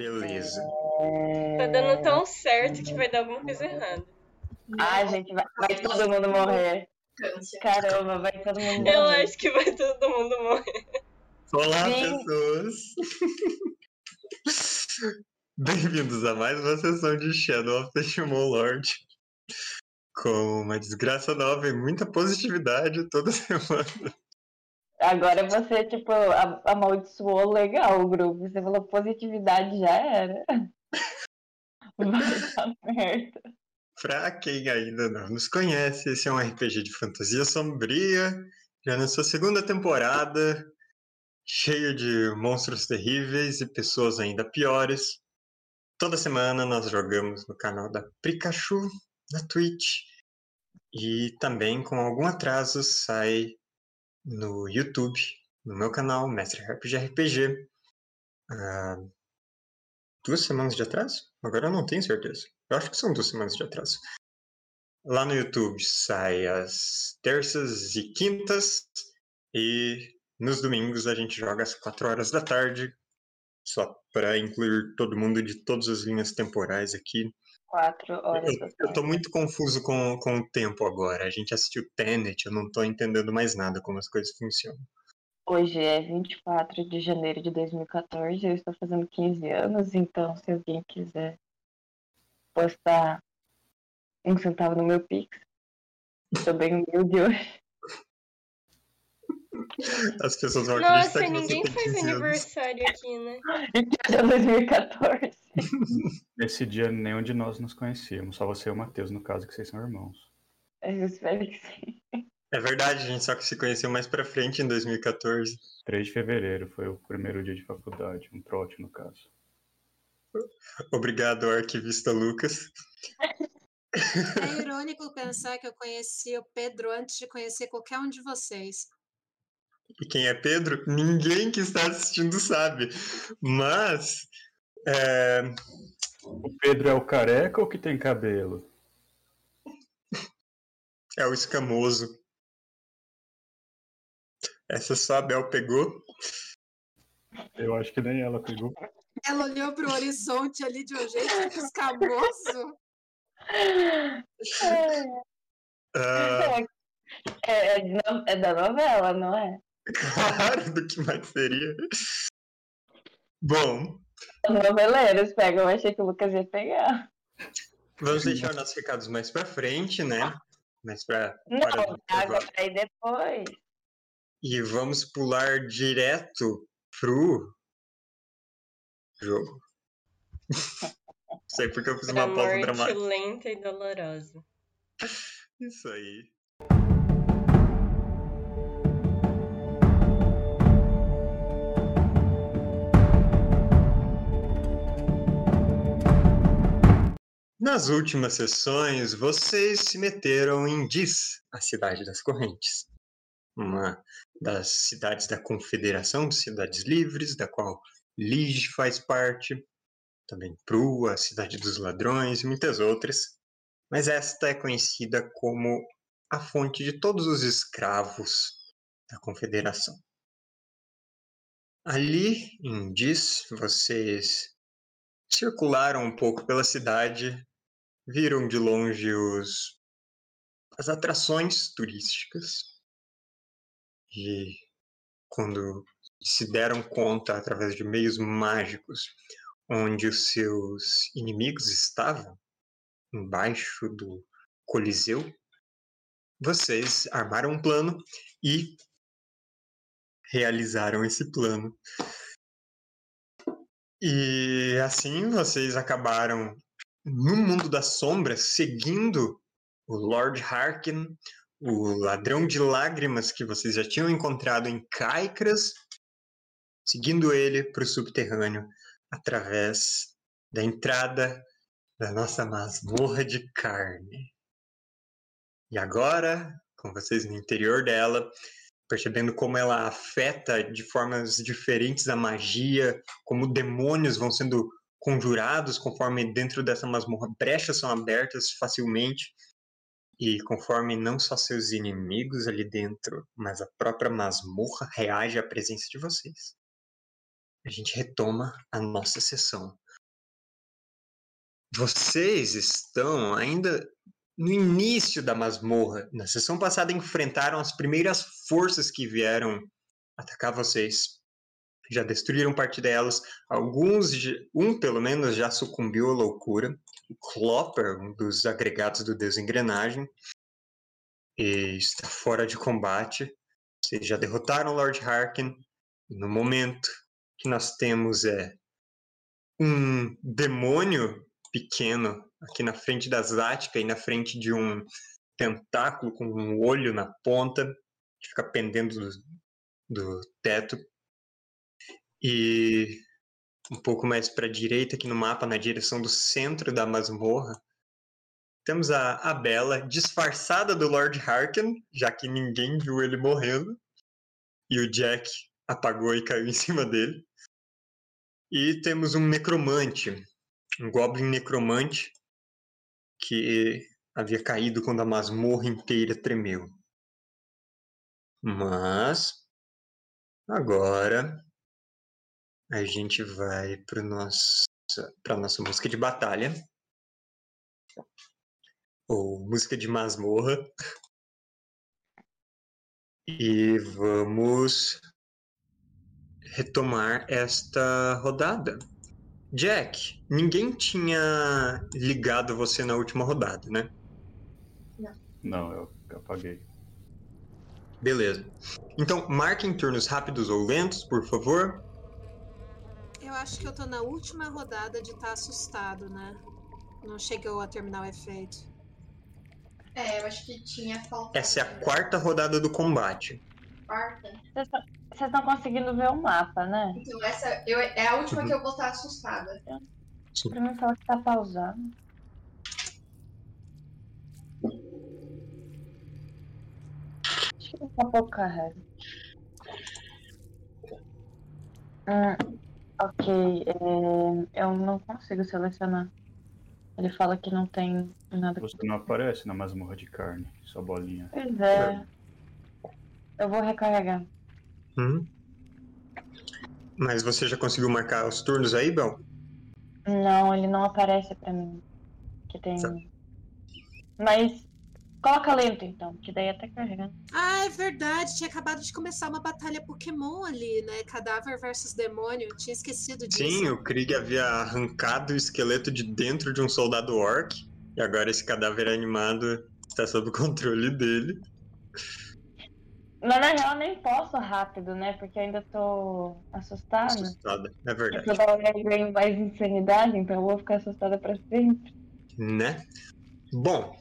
Beleza. Tá dando tão certo que vai dar alguma coisa errada. Ai, gente, vai, vai todo mundo morrer. Caramba, vai todo mundo morrer. Eu acho que vai todo mundo morrer. Olá, Sim. pessoas! Bem-vindos a mais uma sessão de Shadow of the Shimon Lord. Com uma desgraça nova e muita positividade toda semana. Agora você, tipo, amaldiçoou legal o grupo. Você falou positividade, já era. Vai. Pra quem ainda não nos conhece, esse é um RPG de fantasia sombria, já na sua segunda temporada, cheio de monstros terríveis e pessoas ainda piores. Toda semana nós jogamos no canal da Pikachu, na Twitch, e também com algum atraso sai no YouTube, no meu canal, Mestre RPG RPG. Ah, duas semanas de atraso? Agora eu não tenho certeza. Eu acho que são duas semanas de atraso. Lá no YouTube sai às terças e quintas. E nos domingos a gente joga às 4 horas da tarde. Só para incluir todo mundo de todas as linhas temporais aqui. Quatro horas. Eu, eu tô muito confuso com, com o tempo agora. A gente assistiu Tenet, eu não tô entendendo mais nada como as coisas funcionam. Hoje é 24 de janeiro de 2014. Eu estou fazendo 15 anos, então se alguém quiser postar um centavo no meu Pix, estou bem humilde hoje. As pessoas vão acreditar Nossa, que você ninguém tem faz 15 anos. aniversário aqui, né? E que é 2014. Nesse dia nenhum de nós nos conhecíamos, só você e o Matheus, no caso, que vocês são irmãos. Eu espero que sim. É verdade, a gente só que se conheceu mais pra frente em 2014. 3 de fevereiro foi o primeiro dia de faculdade, um trote no caso. Obrigado, arquivista Lucas. É irônico pensar que eu conheci o Pedro antes de conhecer qualquer um de vocês. E quem é Pedro? Ninguém que está assistindo sabe. Mas. é, O Pedro é o careca ou que tem cabelo? é o escamoso. Essa só a Bel pegou. Eu acho que nem ela pegou. Ela olhou para o horizonte ali de um jeito escamoso. É, é de no- é da novela, não é? Claro, do que mais seria. Bom, Os noveleiros pegam, eu achei que o Lucas ia pegar. vamos deixar nossos recados mais pra frente, né? Mais pra. Não, água pra ir depois. E vamos pular direto pro jogo. Sei porque eu fiz Pra uma pausa dramática. lenta e dolorosa. Isso aí. Nas últimas sessões, vocês se meteram em Diz, a cidade das correntes. Uma das cidades da Confederação de Cidades Livres, da qual Lige faz parte. Também Pru, a cidade dos ladrões e muitas outras mas esta é conhecida como a fonte de todos os escravos da Confederação. Ali em Diz, vocês circularam um pouco pela cidade, viram de longe os, as atrações turísticas e quando se deram conta através de meios mágicos onde os seus inimigos estavam, embaixo do Coliseu, vocês armaram um plano e realizaram esse plano. E assim vocês acabaram no mundo das sombras seguindo o Lord Harkin, o ladrão de lágrimas que vocês já tinham encontrado em Caicras, seguindo ele para o subterrâneo através da entrada da nossa masmorra de carne. E agora, com vocês no interior dela, percebendo como ela afeta de formas diferentes a magia, como demônios vão sendo conjurados conforme dentro dessa masmorra brechas são abertas facilmente e conforme não só seus inimigos ali dentro, mas a própria masmorra reage à presença de vocês. A gente retoma a nossa sessão vocês estão ainda no início da masmorra. Na sessão passada enfrentaram as primeiras forças que vieram atacar vocês. Já destruíram parte delas. Alguns, um pelo menos, já sucumbiu à loucura. O Clopper, um dos agregados do Deus Engrenagem, e está fora de combate. Vocês já derrotaram Lord Harkin. No momento que nós temos é um demônio pequeno aqui na frente da Zática e na frente de um tentáculo com um olho na ponta que fica pendendo do, do teto. E um pouco mais para a direita aqui no mapa, na direção do centro da masmorra, temos a, a Bella disfarçada do Lord Harkin, já que ninguém viu ele morrendo. E o Jack apagou e caiu em cima dele. E temos um necromante, um goblin necromante, que havia caído quando a masmorra inteira tremeu. Mas agora a gente vai para nossa para nossa música de batalha ou música de masmorra e vamos retomar esta rodada. Jack, ninguém tinha ligado você na última rodada, né? Não, eu apaguei. Beleza. Então, marquem turnos rápidos ou lentos, por favor. Eu acho que eu tô na última rodada de estar assustado, né? Não chegou a terminar o efeito. É, eu acho que tinha faltado. Essa é a quarta rodada do combate. quarta. Vocês estão conseguindo ver o mapa, né? Então, essa eu, é a última Uhum. que eu vou estar assustada. Pra mim fala que tá pausado. Acho que a pouco carrega. Hum, ok, é, eu não consigo selecionar. Ele fala que não tem nada. Você não aparece na masmorra de carne, só bolinha. Pois é. Eu vou recarregar. Uhum. Mas você já conseguiu marcar os turnos aí, Bel? Não, ele não aparece pra mim. Que tem. Tá. Mas coloca lento então, que daí até carregando. Ah, é verdade. Tinha acabado de começar uma batalha Pokémon ali, né? Cadáver versus demônio. Tinha esquecido disso. Sim, o Krieg havia arrancado o esqueleto de dentro de um soldado orc. E agora esse cadáver animado está sob o controle dele. Mas na real eu nem posso rápido, né? Porque eu ainda tô assustada. Assustada. É verdade. Toda hora eu ganho mais insanidade, então eu vou ficar assustada pra sempre. Né? Bom.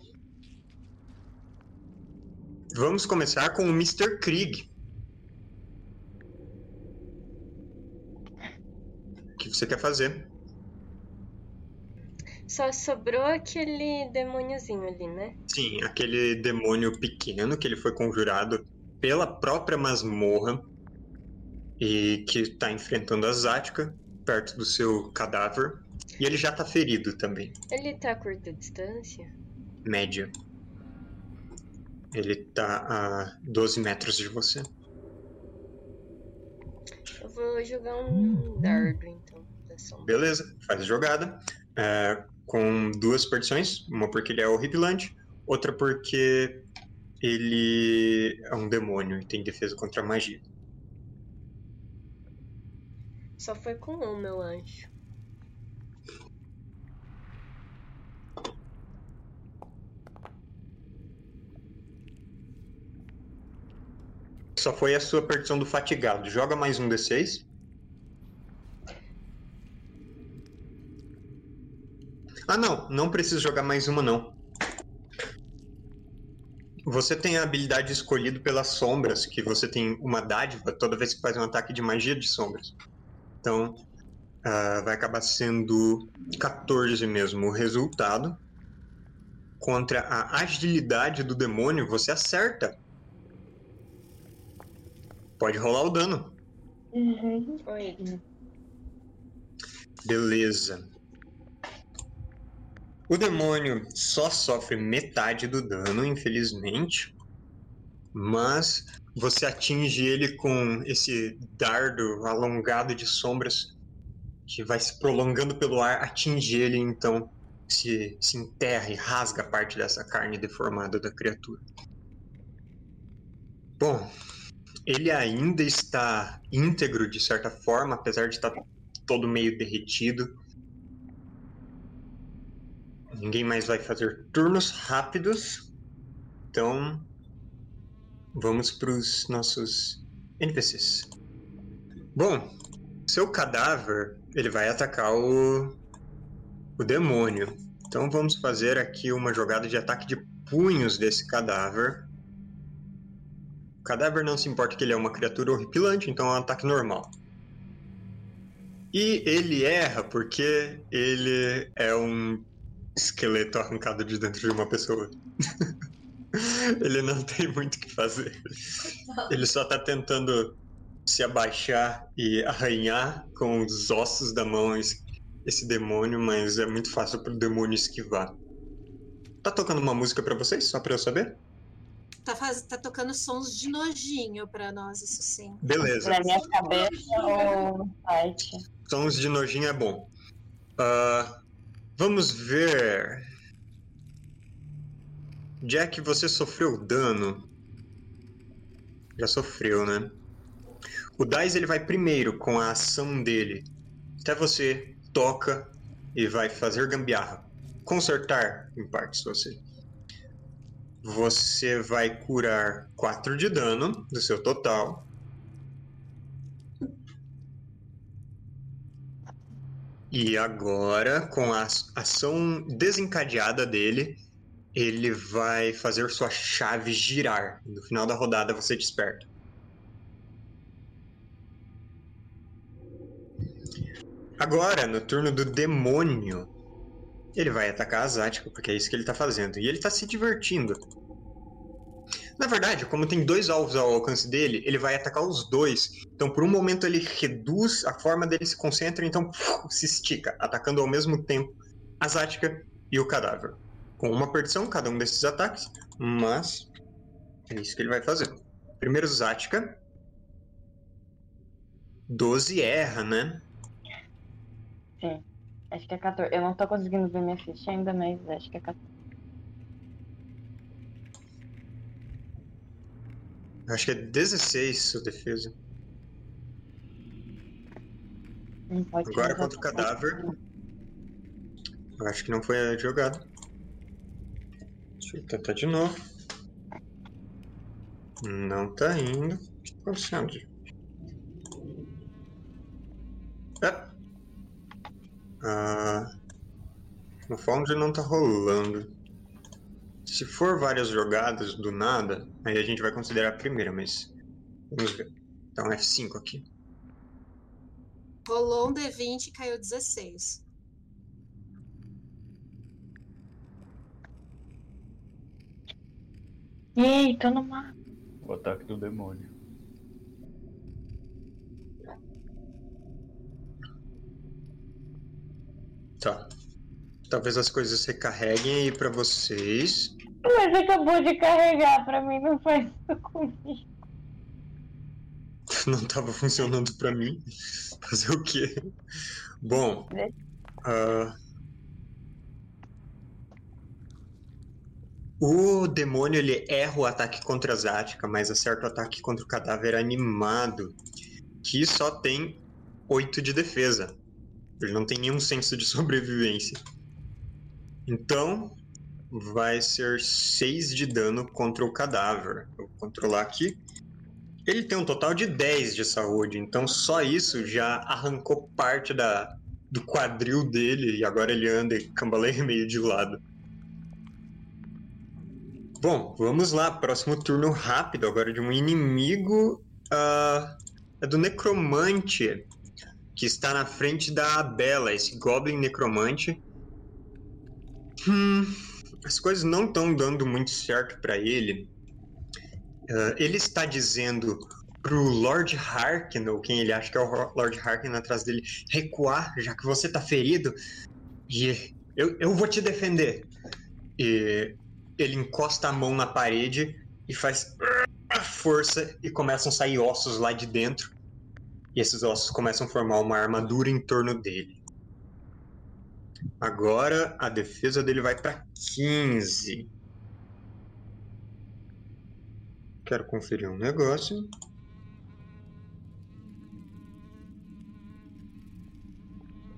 Vamos começar com o Mr. Krieg. O que você quer fazer? Só sobrou aquele demôniozinho ali, né? Sim, aquele demônio pequeno que ele foi conjurado pela própria masmorra e que está enfrentando a Zática perto do seu cadáver. E ele já tá ferido também, Ele tá a curta distância? média. Ele tá a 12 metros de você. Eu vou jogar um dardo, então. Beleza, faz a jogada. é, com duas perdições. Uma porque ele é horripilante, outra porque ele é um demônio e tem defesa contra a magia. Só foi com uma, eu acho. Só foi a sua perdição do fatigado. Joga mais um D6. Ah, não. Não precisa jogar mais uma, não. Você tem a habilidade escolhida pelas sombras, que você tem uma dádiva toda vez que faz um ataque de magia de sombras. Então, ah, vai acabar sendo 14 mesmo o resultado. Contra a agilidade do demônio, você acerta. Pode rolar o dano. Oito. Beleza. O demônio só sofre metade do dano, infelizmente. Mas você atinge ele com esse dardo alongado de sombras que vai se prolongando pelo ar, atinge ele então se, se enterra e rasga parte dessa carne deformada da criatura. Bom, ele ainda está íntegro de certa forma, apesar de estar todo meio derretido. Ninguém mais vai fazer turnos rápidos. Então, vamos para os nossos NPCs. Bom, seu cadáver, ele vai atacar o, o demônio. Então vamos fazer aqui uma jogada de ataque de punhos desse cadáver. Cadáver não se importa que ele é uma criatura horripilante, então é um ataque normal. E ele erra porque ele é um esqueleto arrancado de dentro de uma pessoa. ele não tem muito o que fazer. Ele só tá tentando se abaixar e arranhar com os ossos da mão esse, demônio, mas é muito fácil pro demônio esquivar. Tá tocando uma música pra vocês, só pra eu saber? Tá, faz... tá tocando sons de nojinho pra nós, isso sim. Beleza. Na minha cabeça ou no site. Sons de nojinho é bom. Ah, vamos ver. Jack, você sofreu dano? Já sofreu, né? O Dice ele vai primeiro com a ação dele. Até você toca e vai fazer gambiarra. Consertar em partes você. Você vai curar 4 de dano do seu total. E agora, com a ação desencadeada dele, ele vai fazer sua chave girar. No final da rodada você desperta. Agora, no turno do demônio, ele vai atacar a porque é isso que ele tá fazendo. E ele tá se divertindo. Na verdade, como tem dois alvos ao alcance dele, ele vai atacar os dois. Então, por um momento, ele reduz, a forma dele se concentra, então se estica, atacando ao mesmo tempo a Zática e o cadáver. Com uma perdição cada um desses ataques, mas é isso que ele vai fazer. Primeiro Zática. 12 erra, né? Sim. Acho que é 14. Eu não tô conseguindo ver minha ficha ainda, mas acho que é 14. Eu acho que é 16 sua defesa. Agora contra o cadáver. Eu acho que não foi jogado. Deixa eu tentar de novo. Não tá indo. O que tá acontecendo? É. Ah, no Foundry não tá rolando. Se for várias jogadas do nada, aí a gente vai considerar a primeira, mas. Vamos ver. Então F5 aqui. Rolou um D20 e caiu 16. Ei, tô no mar. O ataque do demônio. Tá. Talvez as coisas recarreguem aí pra vocês. Mas acabou de carregar, pra mim não faz isso comigo. Não tava funcionando pra mim. Fazer o quê? Bom. ah, O demônio ele erra o ataque contra a Zática, mas acerta o ataque contra o cadáver animado, que só tem 8 de defesa. Ele não tem nenhum senso de sobrevivência. Então, vai ser 6 de dano contra o cadáver. Vou controlar aqui. Ele tem um total de 10 de saúde, então só isso já arrancou parte da, do quadril dele e agora ele anda e cambaleia meio de lado. Bom, vamos lá. Próximo turno rápido agora de um inimigo. ah, é do Necromante, que está na frente da Bela, esse Goblin Necromante. Hum, as coisas não estão dando muito certo para ele. Ah, ele está dizendo pro Lord Harkin, ou quem ele acha que é o Lord Harkin atrás dele, recuar, já que você tá ferido. E eu, eu vou te defender. E ele encosta a mão na parede e faz força e começam a sair ossos lá de dentro. E esses ossos começam a formar uma armadura em torno dele. Agora a defesa dele vai pra 15. Quero conferir um negócio.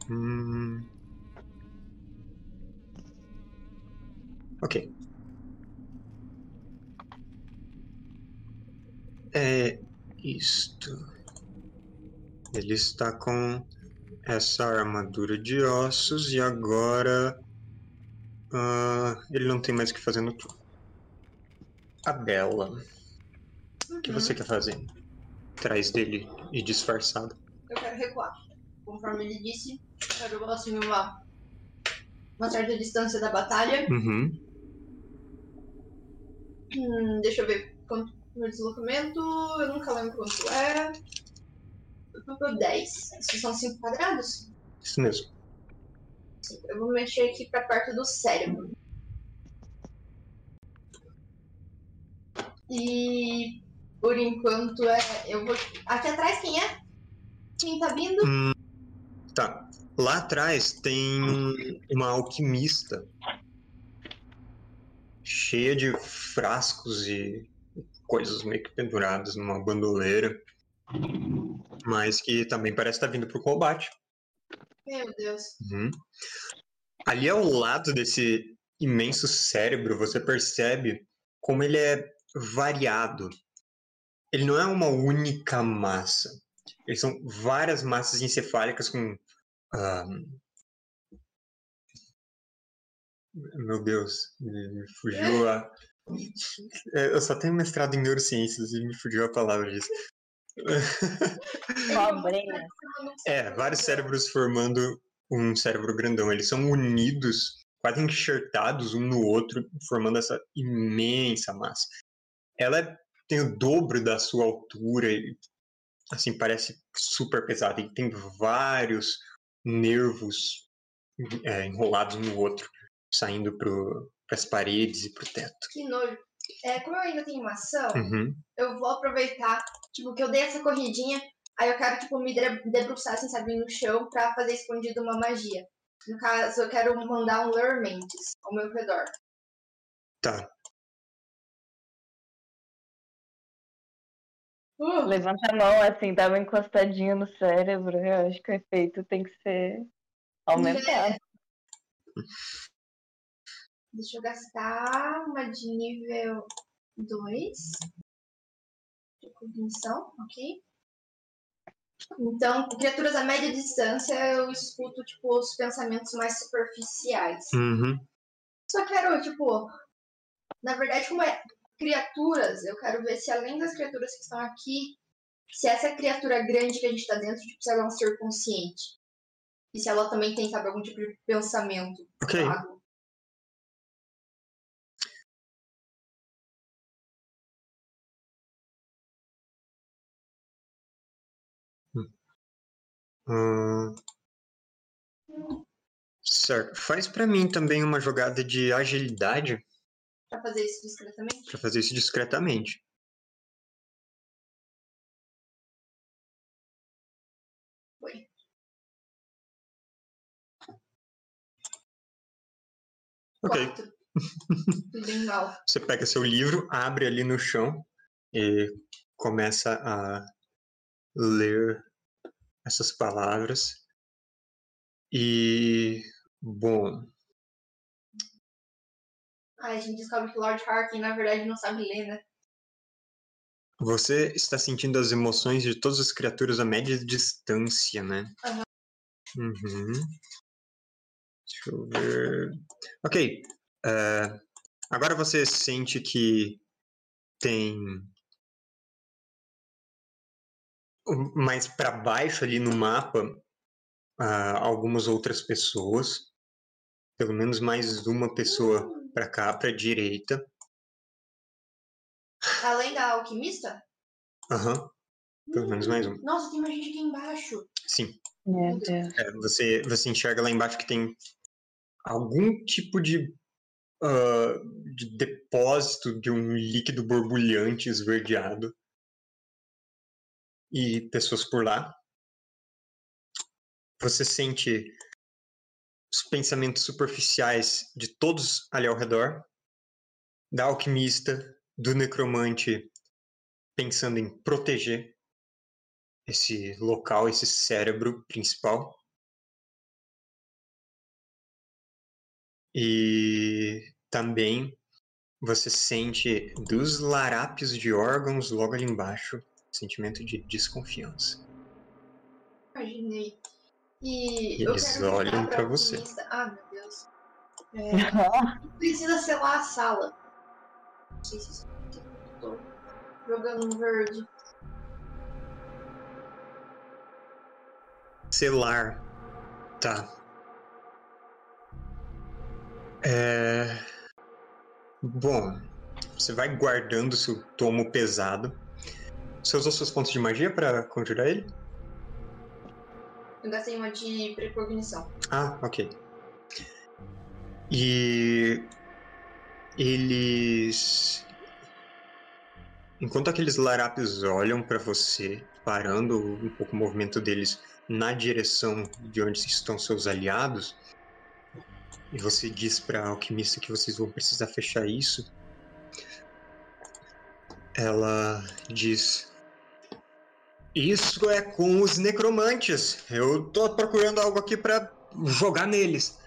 Hum. Ok. É isto. Ele está com essa armadura de ossos e agora ah, ele não tem mais o que fazer no turno. A Bela. O que você quer fazer? Atrás dele e disfarçado. Eu quero recuar. Conforme ele disse, eu quero assim uma, uma certa distância da batalha. Uhum. Hum, deixa eu ver quanto meu deslocamento. Eu nunca lembro quanto é. Foi 10. Isso são 5 quadrados? Isso mesmo. Eu vou mexer aqui pra perto do cérebro. E por enquanto é. Eu vou. Aqui atrás quem é? Quem tá vindo? Hum, tá. Lá atrás tem uma alquimista cheia de frascos e coisas meio que penduradas numa bandoleira, mas que também parece estar vindo pro combate. Meu Deus. Uhum. Ali ao lado desse imenso cérebro, você percebe como ele é variado. Ele não é uma única massa. Eles são várias massas encefálicas com. ah, Meu Deus, me fugiu a. Eu só tenho mestrado em neurociências e me fugiu a palavra disso. É, vários cérebros formando um cérebro grandão. Eles são unidos, quase enxertados um no outro, formando essa imensa massa. Ela é- tem o dobro da sua altura e, assim, parece super pesada. E tem vários nervos é, enrolados um no outro, saindo para as paredes e para o teto. Que nojo. É, como eu ainda tenho uma ação, Uhum. eu vou aproveitar, tipo, que eu dei essa corridinha, aí eu quero, tipo, me debru- debruçar, assim, sabe, no chão pra fazer escondido uma magia. No caso, eu quero mandar um Lure Mentes ao meu redor. Tá. Uh, Levanta a mão assim, dá uma encostadinha no cérebro. Eu acho que o efeito tem que ser aumentado. Deixa eu gastar uma de nível 2. De cognição, ok? Então, criaturas a média distância, eu escuto, tipo, os pensamentos mais superficiais. Uhum. Só quero, tipo, na verdade, como é criaturas, eu quero ver se além das criaturas que estão aqui, se essa criatura grande que a gente tá dentro, tipo, se ela é um ser consciente. E se ela também tem, sabe, algum tipo de pensamento Ok. Hum. Certo. Faz pra mim também uma jogada de agilidade Pra fazer isso discretamente. pra fazer isso discretamente. Foi. Ok. Você pega seu livro, abre ali no chão e começa a ler essas palavras. E bom, Aí a gente descobre que Lord Harkin, na verdade, não sabe ler, né? você está sentindo as emoções de todas as criaturas a média distância, né? Aham. Uhum. Deixa eu ver. Ok. eh, agora você sente que tem mais para baixo ali no mapa ah, algumas outras pessoas, pelo menos mais uma pessoa para cá, para direita. Além da alquimista? Aham. Pelo menos mais um. Nossa, tem mais gente aqui embaixo. Sim. Meu Deus. É, você, você enxerga lá embaixo que tem algum tipo de, ah, de depósito de um líquido borbulhante esverdeado. E pessoas por lá. Você sente os pensamentos superficiais de todos ali ao redor, da alquimista, do necromante, pensando em proteger esse local, esse cérebro principal. E também você sente dos larápios de órgãos logo ali embaixo sentimento de desconfiança. Imaginei. E, eu eles quero olham pra você. alquimista- Ah, meu Deus. É, precisa selar a sala. Não sei se isso eu tô jogando no verde. Selar. Tá. É. Bom, você vai guardando seu tomo pesado. Você usou seus pontos de magia pra conjurar ele? Eu gastei uma de precognição. Ah, ok. E eles. Enquanto aqueles larápios olham pra você, parando um pouco o movimento deles na direção de onde estão seus aliados, e você diz pra alquimista que vocês vão precisar fechar isso, ela diz: Isso é com os necromantes. Eu tô procurando algo aqui pra jogar neles.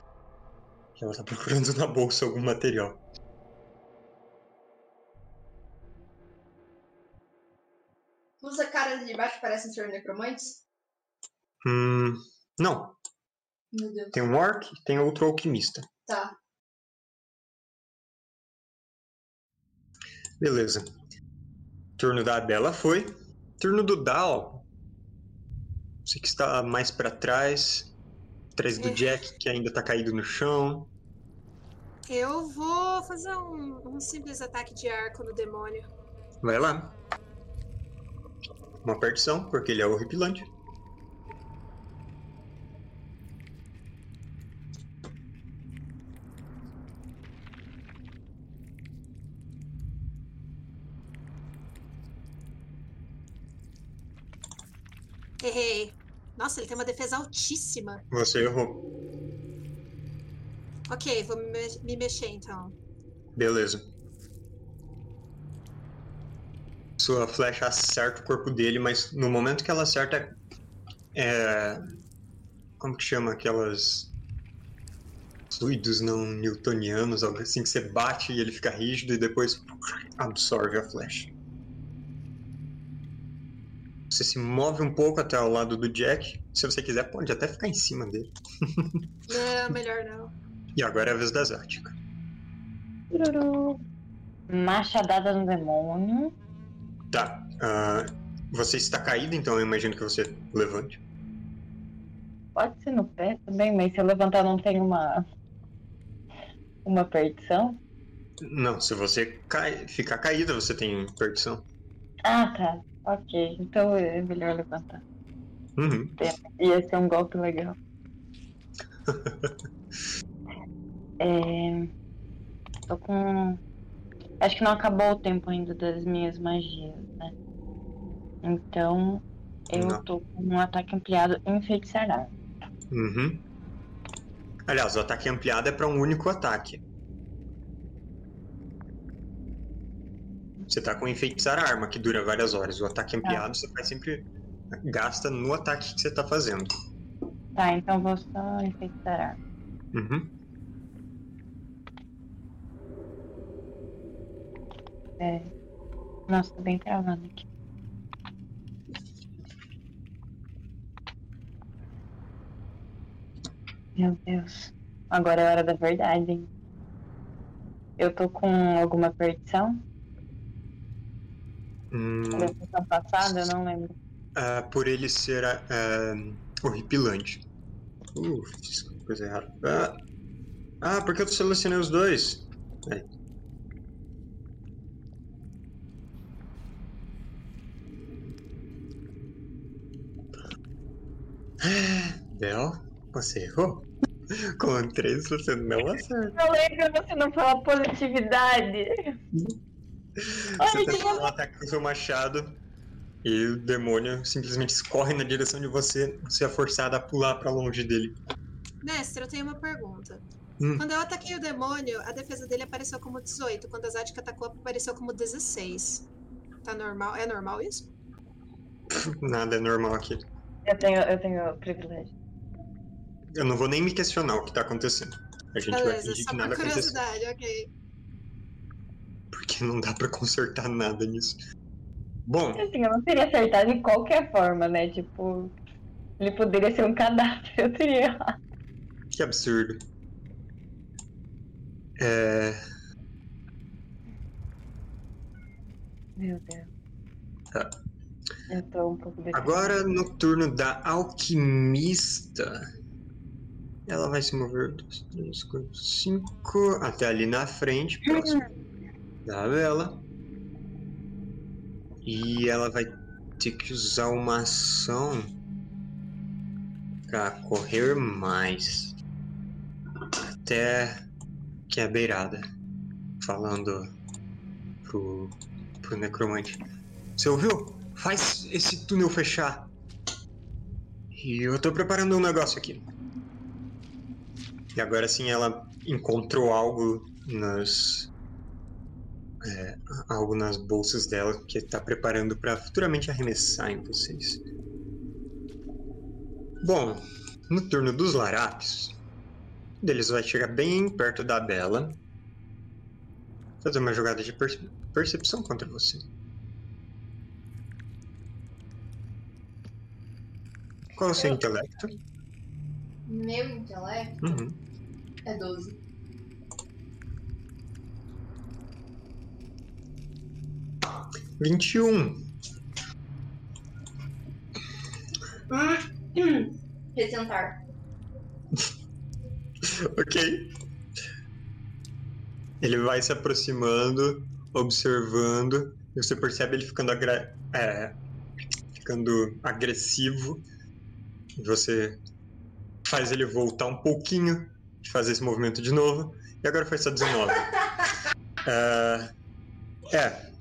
Ela tá procurando na bolsa algum material. Os caras de baixo parecem ser necromantes? Hum. Não, Meu Deus. tem um orc e tem outro alquimista. Tá. Beleza. Turno da Bela foi. Turno do Dal. Você que está mais pra trás. Atrás do É. Jack, que ainda tá caído no chão. Eu vou fazer um, um simples ataque de arco no demônio. Vai lá. Uma perdição, porque ele é horripilante. Nossa, ele tem uma defesa altíssima. Você errou. Ok, vou me, me- me mexer então. Beleza. Sua flecha acerta o corpo dele, mas no momento que ela acerta. É. Como que chama aquelas. Fluidos não newtonianos, algo assim, que você bate e ele fica rígido e depois absorve a flecha. Você se move um pouco até ao lado do Jack. Se você quiser, pode até ficar em cima dele. Não, melhor não. E agora é a vez da. Tururu. Machadada no demônio. Tá. ah, você está caído, então eu imagino que você levante. Pode ser no pé também, mas se eu levantar não tem uma. Uma perdição? Não, se você cai, ficar caída, você tem perdição. Ah, tá. Ok. Então é melhor levantar. Uhum. Ia ser um golpe legal. É... Tô com. Acho que não acabou o tempo ainda das minhas magias, né? Então eu Não. tô com um ataque ampliado em feitiçarar. Uhum. Aliás, o ataque ampliado é para um único ataque. Você tá com enfeitiçar a arma, que dura várias horas. O ataque ampliado você faz sempre. gasta no ataque que você tá fazendo. Tá, então vou só enfeitiçar. Uhum. É... Nossa, tô bem travado aqui. Meu Deus. Agora é a hora da verdade, hein? Eu tô com alguma perdição? Hum, Da sessão passada, eu não lembro. ah, por ele ser ah, horripilante. Uh, fiz coisa errada. Ah, ah, porque eu selecionei os dois? Peraí. Bel, você errou. Com três você não acerta. Eu lembro você não falar positividade. Você Ai, tenta um ataque com o seu machado e o demônio simplesmente escorre na direção de você. Você é forçado a pular pra longe dele. Mestre, eu tenho uma pergunta. Hum. Quando eu ataquei o demônio, a defesa dele apareceu como 18. Quando a Zatka atacou, apareceu como 16. Tá normal? É normal isso? Nada é normal aqui. Eu tenho, eu tenho privilégio. Eu não vou nem me questionar o que tá acontecendo. A gente vai Beleza, fingir só que por nada aconteceu. curiosidade, ok. Porque não dá pra consertar nada nisso. Bom, Assim, eu não teria acertado de qualquer forma, né? Tipo, ele poderia ser um cadáver, eu teria errado. que absurdo. É, Meu Deus. Tá. Eu tô um pouco deprimido. Agora no turno da alquimista. Ela vai se mover 2, 3, 4, 5 até ali na frente, próximo da vela. E ela vai ter que usar uma ação pra correr mais. Até que a beirada. Falando pro, pro necromante. Você ouviu? Faz esse túnel fechar. E eu tô preparando um negócio aqui. E agora sim ela encontrou algo nas. É, algo nas bolsas dela que tá preparando para futuramente arremessar em vocês. Bom, no turno dos larápios, um deles vai chegar bem perto da Bela. Fazer uma jogada de perce- percepção contra você. Qual é o seu Eu- intelecto? Meu intelecto Uhum. é 12. Vinte e um. Hum. Retentar. Ok. Ele vai se aproximando, observando, e você percebe ele ficando, agra- é, ficando agressivo. Você faz ele voltar um pouquinho, de fazer esse movimento de novo. E agora foi só 19. Ah, é.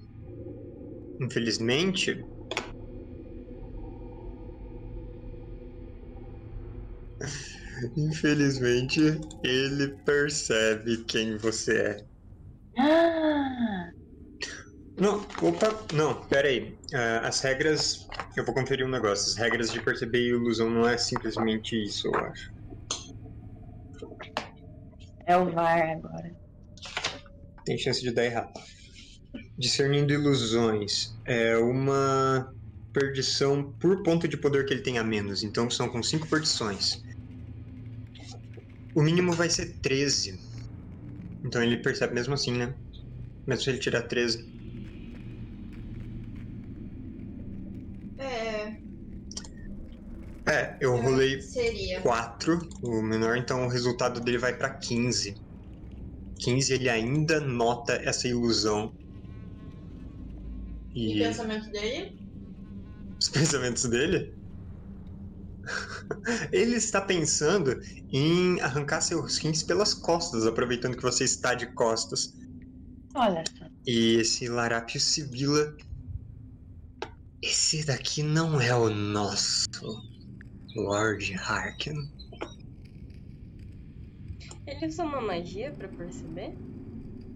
Infelizmente. Infelizmente, ele percebe quem você é. Ah, Não, opa, não, pera aí. Ah, as regras. Eu vou conferir um negócio. As regras de perceber ilusão não é simplesmente isso, eu acho. é o VAR agora. Tem chance de dar errado. Discernindo ilusões é uma perdição por ponto de poder que ele tem a menos. Então são com 5 perdições. O mínimo vai ser 13. Então ele percebe mesmo assim, né? Mesmo se ele tirar 13. É. É, eu rolei Seria. 4, o menor, então o resultado dele vai pra 15. 15 ele ainda nota essa ilusão. E E o pensamento dele? os pensamentos dele? ele está pensando em arrancar seus rins pelas costas, aproveitando que você está de costas. Olha. E esse larápio sibila. Esse daqui não é o nosso Lord Harkin. Ele usa uma magia pra perceber?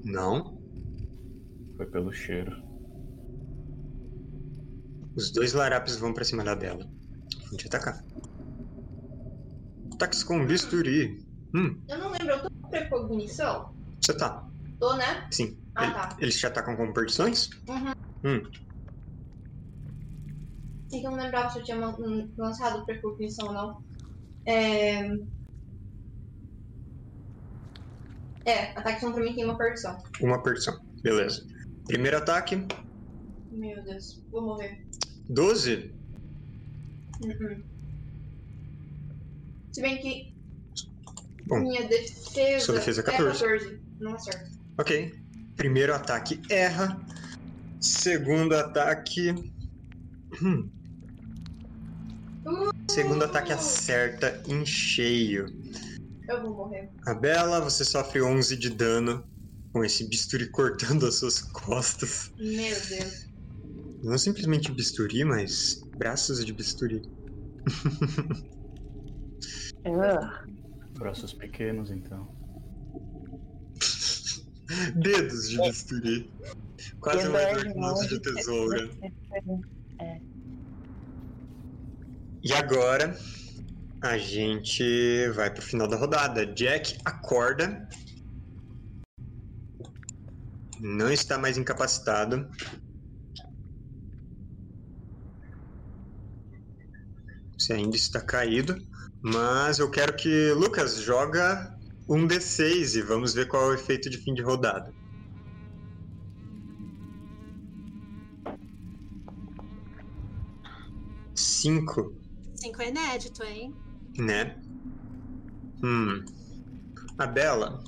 Não. Foi pelo cheiro. Os dois larápios vão pra cima da dela. Vão te atacar. Ataques com bisturi. Hum, Eu não lembro, eu tô com precognição? você tá. Tô, né? Sim. Ah, Ele- tá. Eles te atacam com perdições? Uhum. Hum. É que eu não lembrava se eu tinha lançado precognição ou não. É. É, ataque contra mim tem uma perdição. Uma perdição. Beleza. Primeiro ataque, Meu Deus, vou morrer. 12. Uhum. Se bem que. Bom, minha defesa. sua defesa é 14. 14. Não acerta. Ok. Primeiro ataque erra. Segundo ataque. Hum. Segundo ataque acerta em cheio. Eu vou morrer. A Bela, você sofre 11 de dano com esse bisturi cortando as suas costas. Meu Deus. Não simplesmente bisturi, mas braços de bisturi. Ugh. Braços pequenos, então. Dedos de bisturi. Quase mais de mãos de tesoura. É. E agora a gente vai pro final da rodada. Jack acorda. Não está mais incapacitado. Ainda está caído. Mas eu quero que Lucas joga um D6 e vamos ver qual é o efeito de fim de rodada. Cinco. Cinco é inédito, hein? Né? Hum. A Bela.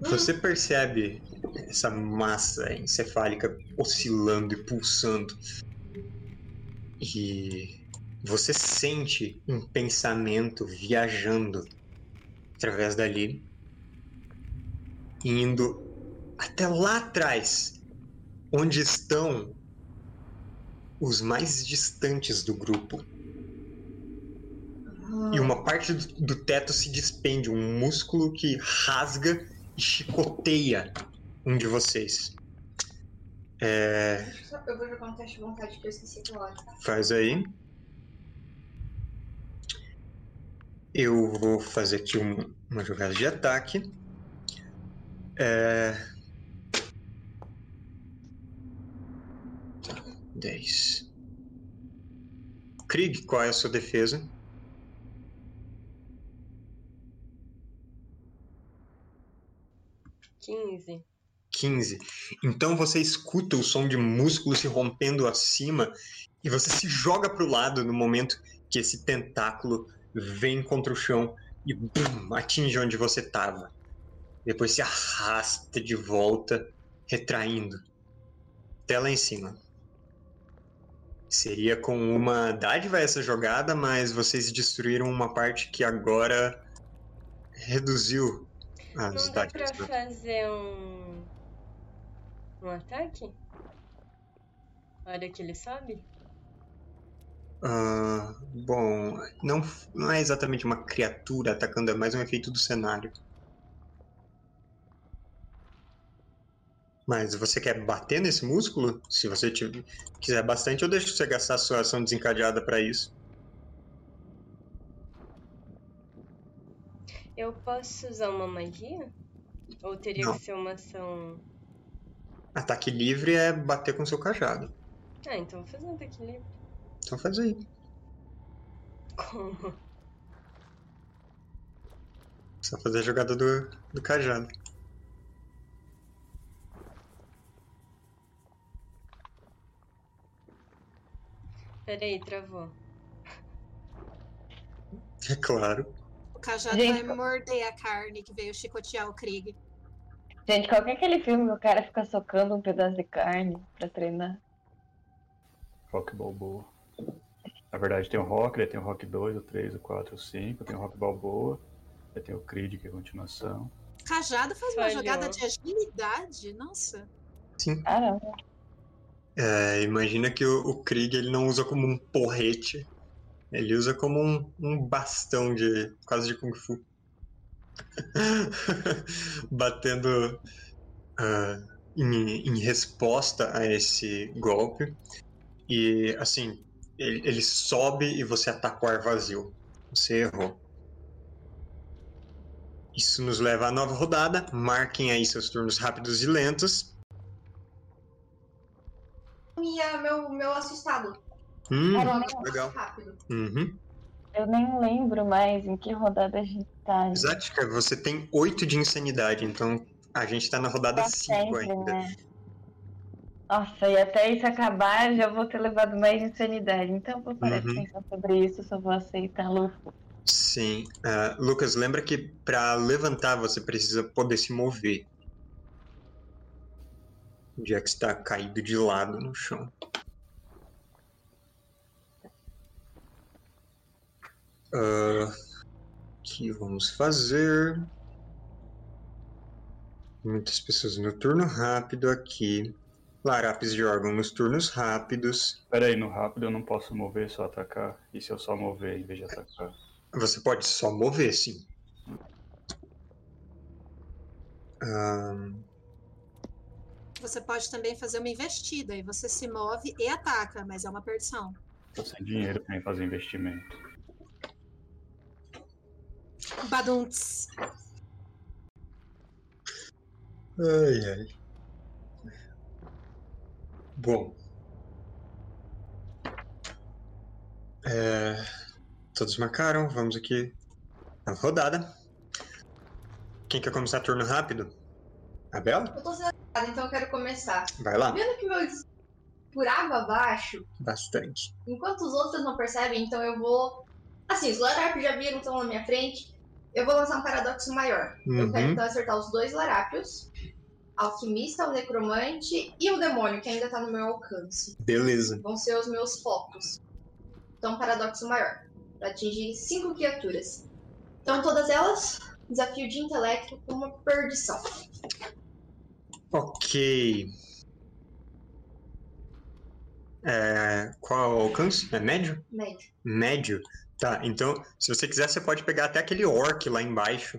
Você percebe essa massa encefálica oscilando e pulsando. E você sente um pensamento viajando através dali, indo até lá atrás, onde estão os mais distantes do grupo. E uma parte do, teto se despende, um músculo que rasga e chicoteia um de vocês. É, Eu vou jogar um teste de vontade que eu esqueci hora. tá? faz aí. Eu vou fazer aqui um- uma jogada de ataque. É... 10. Krieg, qual é a sua defesa? Quinze. 15. Então você escuta o som de músculos se rompendo acima e você se joga pro lado no momento que esse tentáculo vem contra o chão e bum, atinge onde você tava. Depois se arrasta de volta, retraindo. Até lá em cima. Seria com uma dádiva essa jogada, mas vocês destruíram uma parte que agora reduziu as Não dá pra dádivas. do- fazer um. Um ataque? A hora que ele sobe? Ah, bom, não, não é exatamente uma criatura atacando, é mais um efeito do cenário. Mas você quer bater nesse músculo? Se você tiver- quiser bastante, eu deixo você gastar a sua ação desencadeada pra isso. Eu posso usar uma magia? Ou teria Não. que ser uma ação. Ataque livre é bater com seu cajado. Ah, então vou fazer um ataque livre. Então faz aí. Como? Só fazer a jogada do, do cajado. Peraí, travou. É claro. O cajado Gente, vai morder a carne que veio chicotear o Krieg. Gente, qual que é aquele filme que o cara fica socando um pedaço de carne pra treinar? Rock Balboa. Na verdade tem o Rock, tem o Rock 2, o 3, o 4, o 5, tem o Rock Balboa, tem o Creed, que é a continuação. Cajado faz uma Falhou. jogada de agilidade? Nossa. Sim. Caramba. É, imagina que o, o Krieg ele não usa como um porrete. Ele usa como um, um bastão de. quase de Kung Fu. Batendo ah, em, em resposta a esse golpe. E assim, ele, ele sobe e você ataca o ar vazio. Você errou. Isso nos leva à nova rodada. Marquem aí seus turnos rápidos e lentos. Minha, meu, meu assustado. Hum, Meu legal. Rápido. Uhum. Eu nem lembro mais em que rodada a gente tá. Exatica, você tem 8 de insanidade, então a gente tá na rodada Pra 5 sempre, ainda. né? Nossa, e até isso acabar, já vou ter levado mais insanidade. Então vou parar de Uhum. pensar sobre isso, só vou aceitar Luffy. Sim. Ah, Lucas, lembra que pra levantar você precisa poder se mover. O Jack está caído de lado no chão. Ah, O que vamos fazer? Muitas pessoas no turno rápido aqui. Larápis de órgão nos turnos rápidos. Pera aí, no rápido eu não posso mover, só atacar. E se eu só mover em vez de atacar? Você pode só mover, sim. Ahn, Você pode também fazer uma investida e você se move e ataca, mas é uma perdição. Tô sem dinheiro pra fazer investimento. Baduntz. Ai, ai. Bom. É, todos marcaram, vamos aqui na rodada. Quem quer começar turno rápido? A Bela? Eu tô sendo atacada, então eu quero começar. Vai lá. Vendo que meu por água abaixo, Bastante. enquanto os outros não percebem, então eu vou. Assim, os larápios já viram, estão na minha frente. Eu vou lançar um paradoxo maior. Eu quero Uhum. então acertar os dois larápios. Alquimista, o necromante e o demônio, que ainda tá no meu alcance. Beleza. Vão ser os meus focos. Então, paradoxo maior. Pra atingir cinco criaturas. Então, todas elas, desafio de intelecto com uma perdição. Ok. É, qual o alcance? É médio? Médio. Médio. Tá, então, se você quiser, você pode pegar até aquele orc lá embaixo.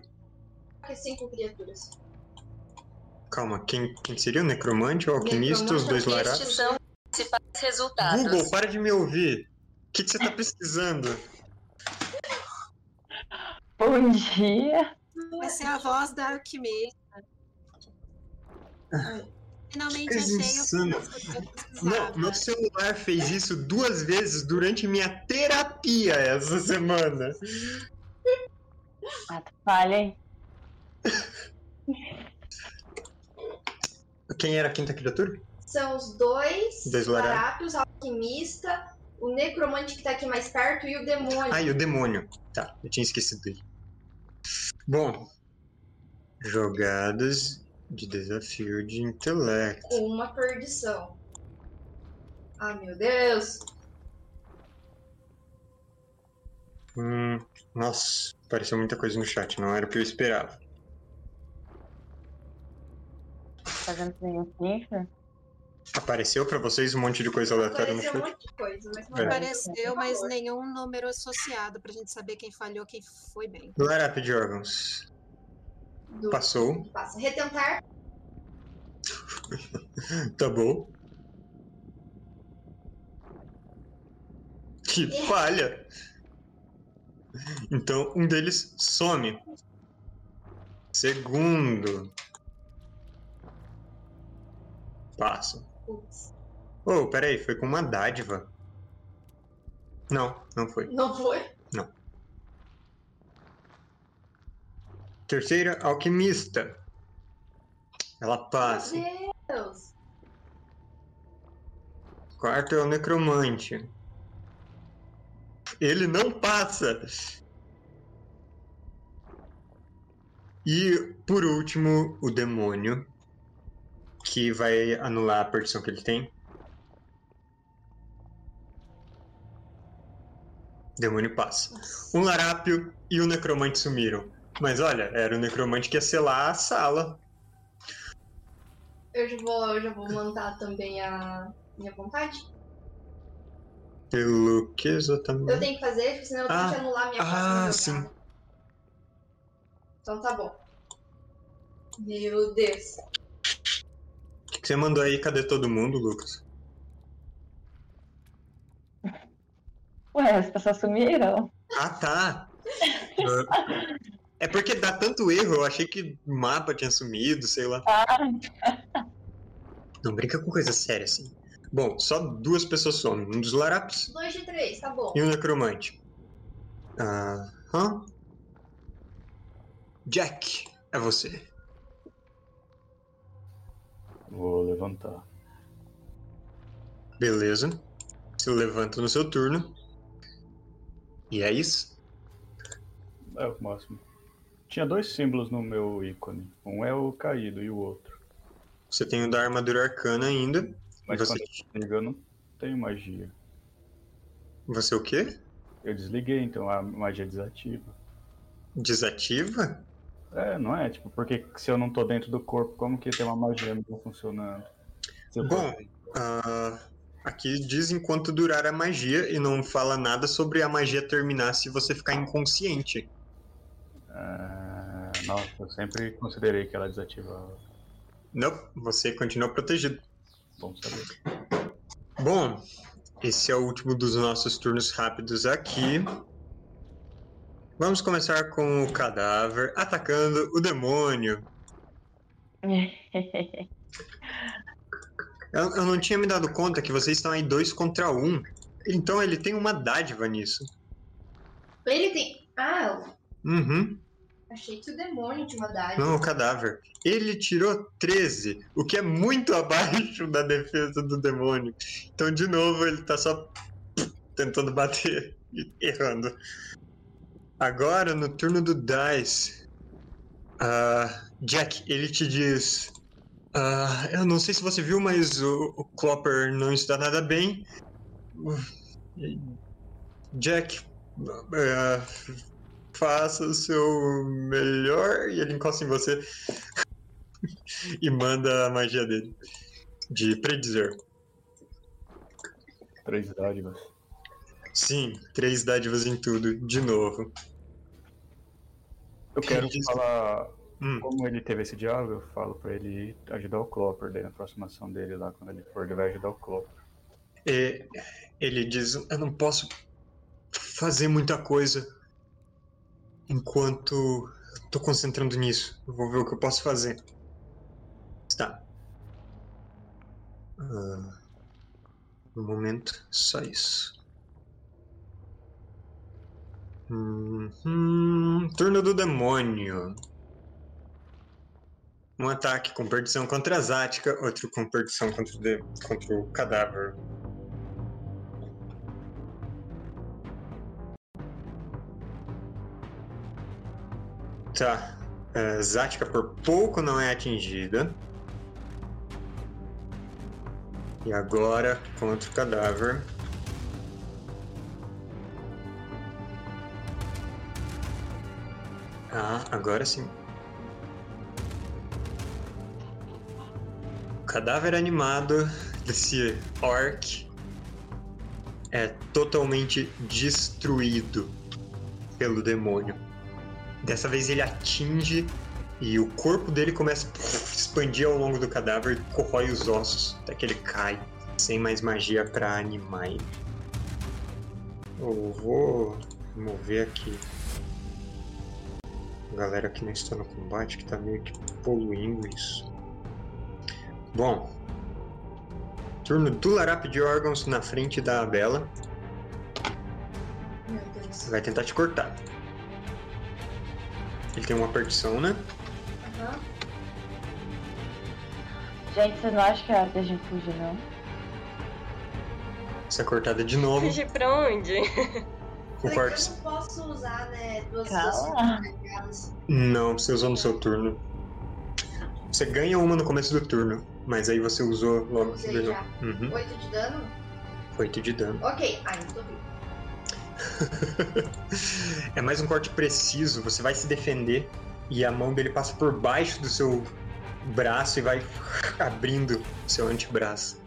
Que é cinco criaturas. Calma, quem, quem seria o necromante, o alquimista, os dois Necromante, larápios? Estes são os principais resultados. Google, para de me ouvir. O que, que você tá pesquisando? Bom dia. Vai ser a voz da alquimista. Finalmente achei o que eu Não, meu celular fez isso duas vezes durante minha terapia essa semana. Ato falha, hein? Quem era a quinta criatura? São os dois, Dois larápios, alquimista, o necromante que tá aqui mais perto e o demônio. Ah, e o demônio. Tá, eu tinha esquecido dele. Bom, jogadas de desafio de intelecto. Uma perdição. Ai, meu Deus. Hum, nossa, apareceu muita coisa no chat, não era o que eu esperava. Fazendo nenhum cifra. Apareceu pra vocês um monte de coisa aleatória no Apareceu um chat? monte de coisa, mas não É. apareceu. Mas nenhum número associado pra gente saber quem falhou, quem foi bem. Larap de órgãos. Do- Passou. Passa. Retentar. Tá bom. Que falha! Então, um deles some. Segundo. Passa. Putz. Oh, peraí, foi com uma dádiva. Não, não foi. Não foi? Terceira, alquimista. Ela passa. Meu Deus. Quarto é o necromante. Ele não passa. E por último, o demônio, que vai anular a perdição que ele tem. O demônio passa. Um larápio e o necromante sumiram. Mas olha, era o necromante que ia selar a sala. Eu já vou, eu já vou mandar também a minha vontade. Pelo que Eu exatamente? tenho que fazer, porque senão eu tenho Ah. que anular minha Ah, sim. Então tá bom. Meu Deus. O que que você mandou aí? Cadê todo mundo, Lucas? Ué, as pessoas sumiram? Ah, tá. Ah, É porque dá tanto erro, eu achei que o mapa tinha sumido, sei lá. Ah, Não brinca com coisa séria assim. Bom, só duas pessoas somem. Um dos larápios Dois de três, tá bom. e um necromante. Aham. Jack, é você. Vou levantar. Beleza. Se levanta no seu turno. E é isso? É o máximo. Tinha dois símbolos no meu ícone. Um é o caído e o outro. Você tem o da armadura arcana ainda. Mas Você- quando eu não tenho magia. Você o quê? Eu desliguei, então a magia desativa. Desativa? É, não é? Tipo, porque se eu não tô dentro do corpo, como que tem uma magia não funcionando? Bom, ah, Aqui diz enquanto durar a magia e não fala nada sobre a magia terminar se você ficar inconsciente. Ah, nossa, eu sempre considerei que ela desativava. Não, você continua protegido. Bom saber. Bom, esse é o último dos nossos turnos rápidos aqui. Vamos começar com o cadáver atacando o demônio. Eu, eu não tinha me dado conta que vocês estão aí dois contra um. Então ele tem uma dádiva nisso. Ele tem. Ah, Uhum. achei que o demônio tinha dádiva. Não, o cadáver. Ele tirou 13, o que é muito abaixo da defesa do demônio. Então, de novo, ele tá só tentando bater e errando. Agora, no turno do Dice, ah, Jack, ele te diz: ah, Eu não sei se você viu, mas o, o Clopper não está nada bem. Jack, ah, faça o seu melhor. E ele encosta em você e manda a magia dele de predizer. Três dádivas. Sim, três dádivas em tudo, de novo. Eu quero Diz- falar. Hum. Como ele teve esse diálogo, eu falo pra ele ajudar o Clopper daí na aproximação dele lá, quando ele for, ele vai ajudar o Clopper. E ele diz: Eu não posso fazer muita coisa enquanto tô concentrando nisso. Vou ver o que eu posso fazer. Tá. Ah, no momento, só isso. Uhum, turno do demônio. Um ataque com perdição contra a Zática, outro com perdição contra de- contra o cadáver. Tá. É, Zática por pouco não é atingida. E agora contra o cadáver. Ah, agora sim. O cadáver animado desse orc é totalmente destruído pelo demônio. Dessa vez ele atinge e o corpo dele começa a expandir ao longo do cadáver e corrói os ossos até que ele cai, sem mais magia pra animar ele. Eu vou mover aqui. A galera que não está no combate que tá meio que poluindo isso. Bom. Turno do Larap de órgãos na frente da Bela. Meu Deus. Vai tentar te cortar. Ele tem uma perdição, né? Aham. Gente, você não acha que é hora da gente fugir, não? Essa cortada de novo. Fugir pra onde? O Falei que corte. Eu não posso usar, né? Duas Calma. duas carregadas. Não, você usou no seu turno. Você ganha uma no começo do turno, mas aí você usou logo. Usei novo. já. Uhum. Oito de dano? 8 de dano. Ok. Ai, tô vivo. é mais um corte preciso, você vai se defender e a mão dele passa por baixo do seu braço e vai abrindo seu antebraço.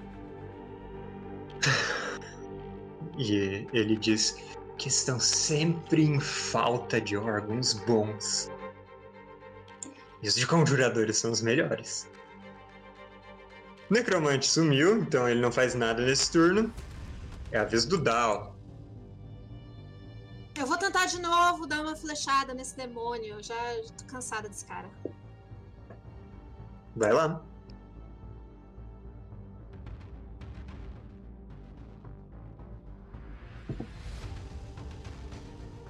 E ele diz que estão sempre em falta de órgãos bons. E os de conjuradores são os melhores. Necromante sumiu, então ele não faz nada nesse turno. É a vez do Dal. Eu vou tentar de novo dar uma flechada nesse demônio. Eu já tô cansada desse cara. Vai lá.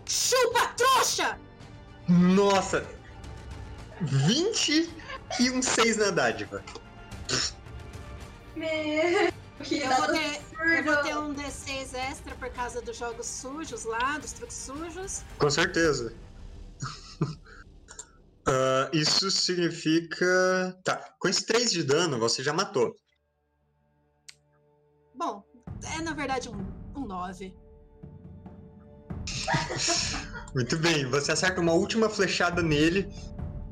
Chupa, trouxa! Nossa! 20 e um 6 na dádiva. Meu, que Eu vou, ter, eu vou ter um D6 extra por causa dos jogos sujos lá, dos truques sujos. Com certeza. Ah, isso significa. Tá, com esse 3 de dano você já matou. Bom, é na verdade um, um 9. Muito bem, você acerta uma última flechada nele,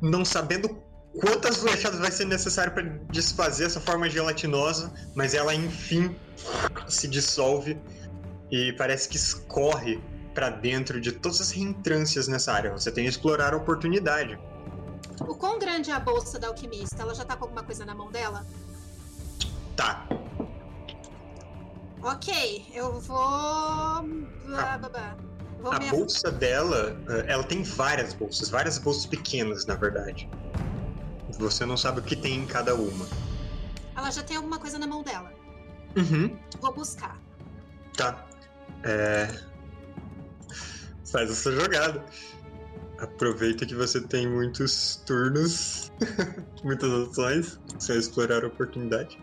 não sabendo quantas flechadas vai ser necessário para desfazer essa forma gelatinosa, mas ela enfim se dissolve e parece que escorre para dentro de todas as reentrâncias nessa área. Você tem que explorar a oportunidade. O quão grande é a bolsa da alquimista? Ela já tá com alguma coisa na mão dela? Tá. Ok, eu vou. blá, blá, blá. Vou A me- bolsa dela, eh, ela tem várias bolsas, várias bolsas pequenas, na verdade. Você não sabe o que tem em cada uma. Ela já tem alguma coisa na mão dela. Uhum. Vou buscar. Tá. É... Faz essa jogada. Aproveita que você tem muitos turnos, muitas ações. Você vai explorar a oportunidade.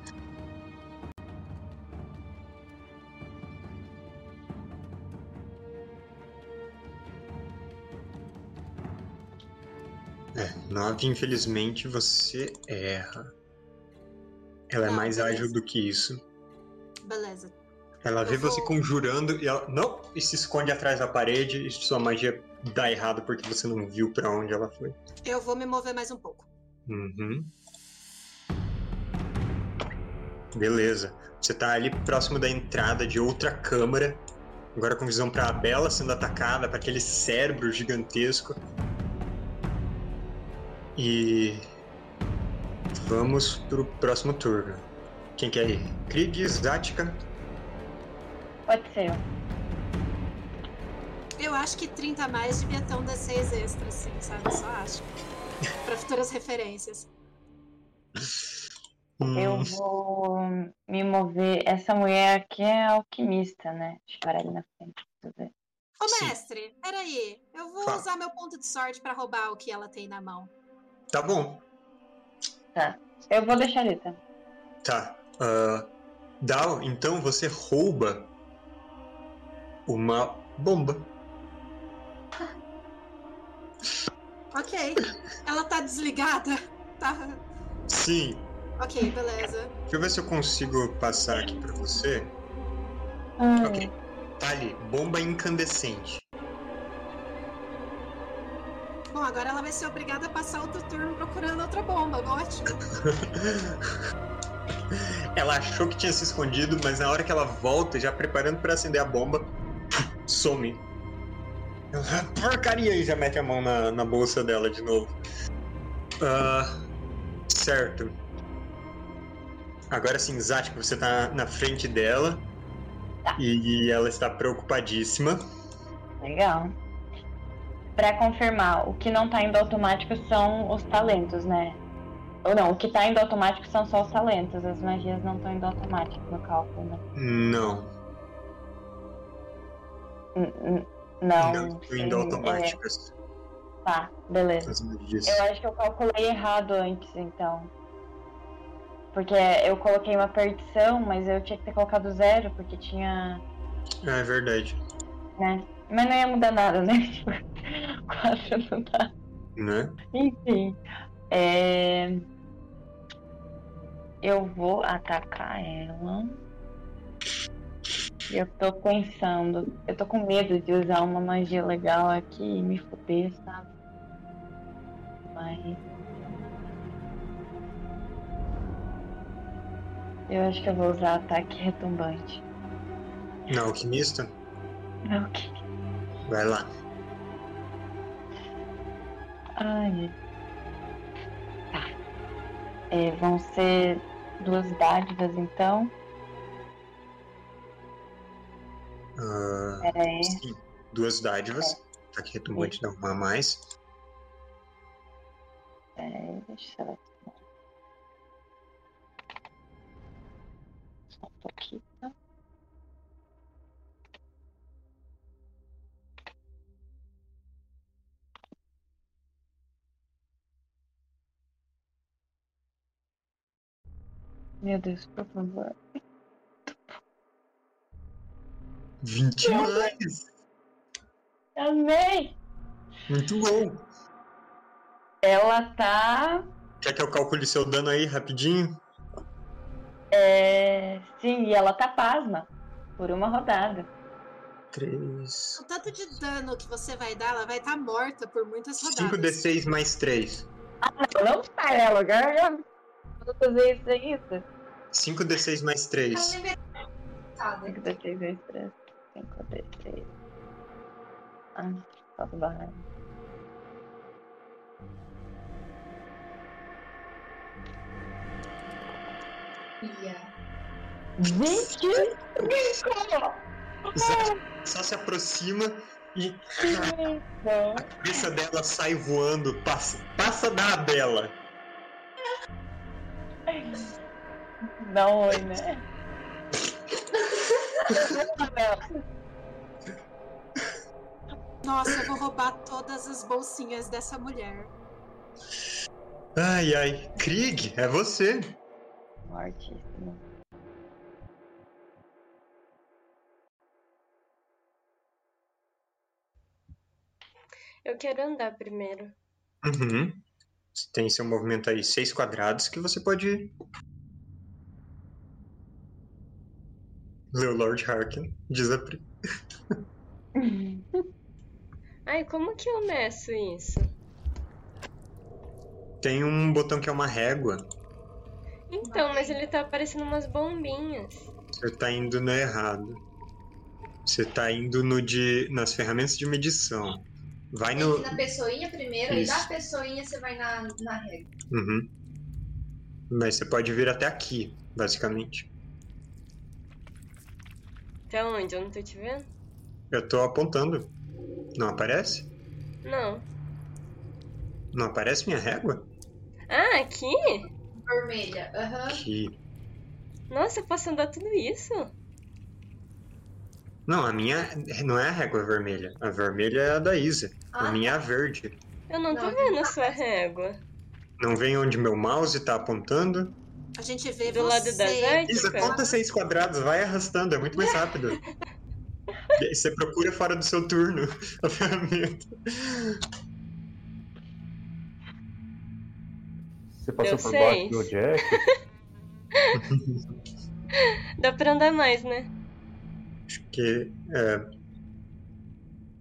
É, 9, infelizmente, você erra. Ela é Não, mais beleza. ágil do que isso. Beleza. Ela vê Eu você vou- conjurando e ela não e se esconde atrás da parede e sua magia dá errado porque você não viu pra onde ela foi. Eu vou me mover mais um pouco. Uhum. Beleza. Você tá ali próximo da entrada de outra câmara. Agora com visão pra Bela sendo atacada, pra aquele cérebro gigantesco. E vamos pro próximo turno. Quem quer ir? Krieg, Zatka. Pode ser eu. Eu acho que 30 a mais devia ter um D6 extra, assim, sabe? Só acho. pra futuras referências. Eu Hum, vou me mover. Essa mulher aqui é alquimista, né? Deixa eu parar ali na frente. Ô, Sim. mestre, peraí. Eu vou Fala. usar meu ponto de sorte pra roubar o que ela tem na mão. Tá bom. Eu vou deixar ali, tá? Tá. Ah, Dal, então você rouba uma bomba. Ok. Ela tá desligada? Tá. Sim. Ok, beleza. Deixa eu ver se eu consigo passar aqui pra você. Ai, Ok. Tá ali, bomba incandescente. Bom, agora ela vai ser obrigada a passar outro turno procurando outra bomba. Ótimo. ela achou que tinha se escondido, mas na hora que ela volta, já preparando pra acender a bomba, some. Ela, "Ah, Porcaria! E já mete a mão na, na bolsa dela de novo. Ah, certo. Agora sim, Zatka, você tá na frente dela. Tá. E ela está preocupadíssima. Legal. Pra confirmar, o que não tá indo automático são os talentos, né? Ou não, o que tá indo automático são só os talentos. As magias não estão indo automático no cálculo, né? Não, N- n- Não. não indo automáticas. é, Tá, beleza. Eu acho que eu calculei errado antes, então. Porque eu coloquei uma perdição, mas eu tinha que ter colocado zero, porque tinha. Ah, é verdade. né? Mas não ia mudar nada, né? Quatro não dá. Né? Enfim. É... Eu vou atacar ela. Eu tô pensando. Eu tô com medo de usar uma magia legal aqui e me fuder, sabe? Mas. Eu acho que eu vou usar ataque retumbante. Na alquimista? Ok. Vai lá. Ai. Tá. É, vão ser duas dádivas, então. Ah, Pera aí. sim, duas dádivas. Tá aqui retumbante dá uma a mais. É, deixa eu Só um pouquinho. Meu Deus, por favor. 20 mais! Amei! Muito bom! Ela tá. Quer que eu calcule seu dano aí rapidinho? É... Sim, e ela tá pasma. Por uma rodada. 3. O tanto de dano que você vai dar, ela vai estar morta por muitas rodadas. 5d6 mais 3. Não, não sai ela, agora vou fazer isso aí. Isso. 5d6 mais 3. 5 d 6 vezes 3. 5 d 6. Ah, barra. Ia. 25! Zé só se aproxima e a cabeça dela sai voando, passa, passa da Bela. Dá um oi, né? Nossa, eu vou roubar todas as bolsinhas dessa mulher. Ai, ai. Krieg, é você. Mortíssimo. Eu quero andar primeiro. Uhum. Você tem seu movimento aí, seis quadrados, que você pode o Lord Harkin. Diz a Pri. Ai, como que eu meço isso? Tem um botão que é uma régua. Então, mas ele tá aparecendo umas bombinhas. Você tá indo no errado. Você tá indo no de, nas ferramentas de medição. Vai Tem no. que ir na pessoinha primeiro, e Isso. da pessoinha você vai na, na regra. Uhum. Mas você pode vir até aqui, basicamente. Até onde? Eu não tô te vendo? Eu tô apontando. Não aparece? Não. Não aparece minha régua? Ah, aqui? Vermelha. Aham. Aqui. Nossa, eu posso andar tudo isso? Não, a minha não é a régua vermelha. A vermelha é a da Isa. A Ah, minha é a verde. Eu não tô Não, vendo não a sua régua. Não vem onde meu mouse tá apontando. A gente vê Do você. lado da Zed? Isa, conta seis quadrados, vai arrastando, é muito mais rápido. Você procura fora do seu turno a ferramenta. Você passou Deu por seis. baixo do Jack? Dá pra andar mais, né? Acho que é.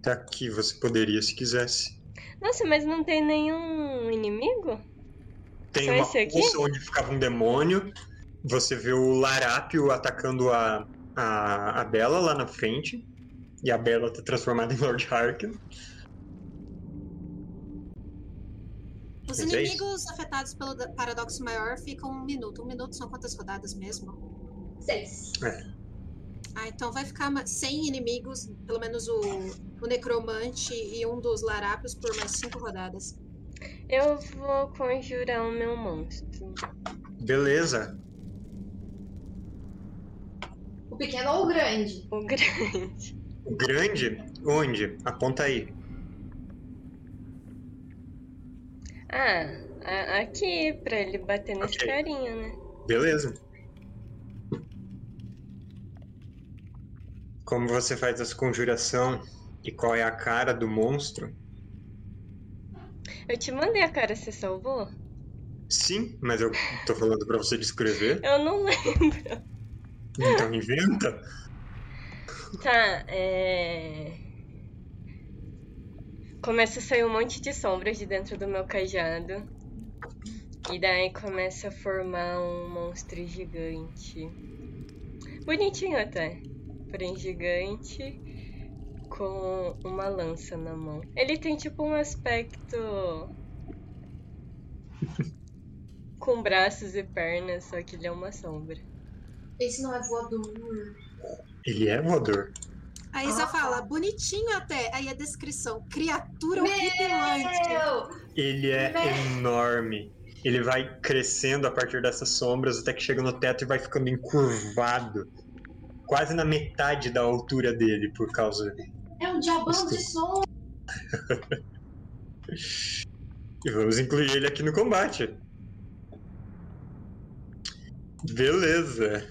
Tá aqui, você poderia se quisesse. Nossa, mas não tem nenhum inimigo? Tem uma poça onde ficava um demônio. Você vê o Larápio atacando a, a, a Bela lá na frente. E a Bela tá transformada em Lord Harkin. Os Mas é inimigos afetados pelo paradoxo maior ficam um minuto. Um minuto são quantas rodadas mesmo? Seis. Ah, então vai ficar 100 inimigos, pelo menos o, o necromante e um dos larápios por mais cinco rodadas. Eu vou conjurar o meu monstro. Beleza. O pequeno ou o grande? O grande. O grande, onde? Aponta aí. Ah, a- aqui, pra ele bater nesse Ok. carinha, né? Beleza. Como você faz essa conjuração e qual é a cara do monstro? Eu te mandei a cara, você salvou? Sim, mas eu tô falando pra você descrever. Eu não lembro. Então inventa. Tá, é. Começa a sair um monte de sombras de dentro do meu cajado. E daí começa a formar um monstro gigante. Bonitinho até. Porém gigante. Com uma lança na mão. Ele tem tipo um aspecto. com braços e pernas, só que ele é uma sombra. Esse não é voador. Ele é voador. A Isa Ah. fala, bonitinho até. Aí a descrição, criatura horripilante. Meu! Ele é enorme. Ele vai crescendo a partir dessas sombras até que chega no teto e vai ficando encurvado. Quase na metade da altura dele, por causa. É um diabão de som. E vamos incluir ele aqui no combate. Beleza.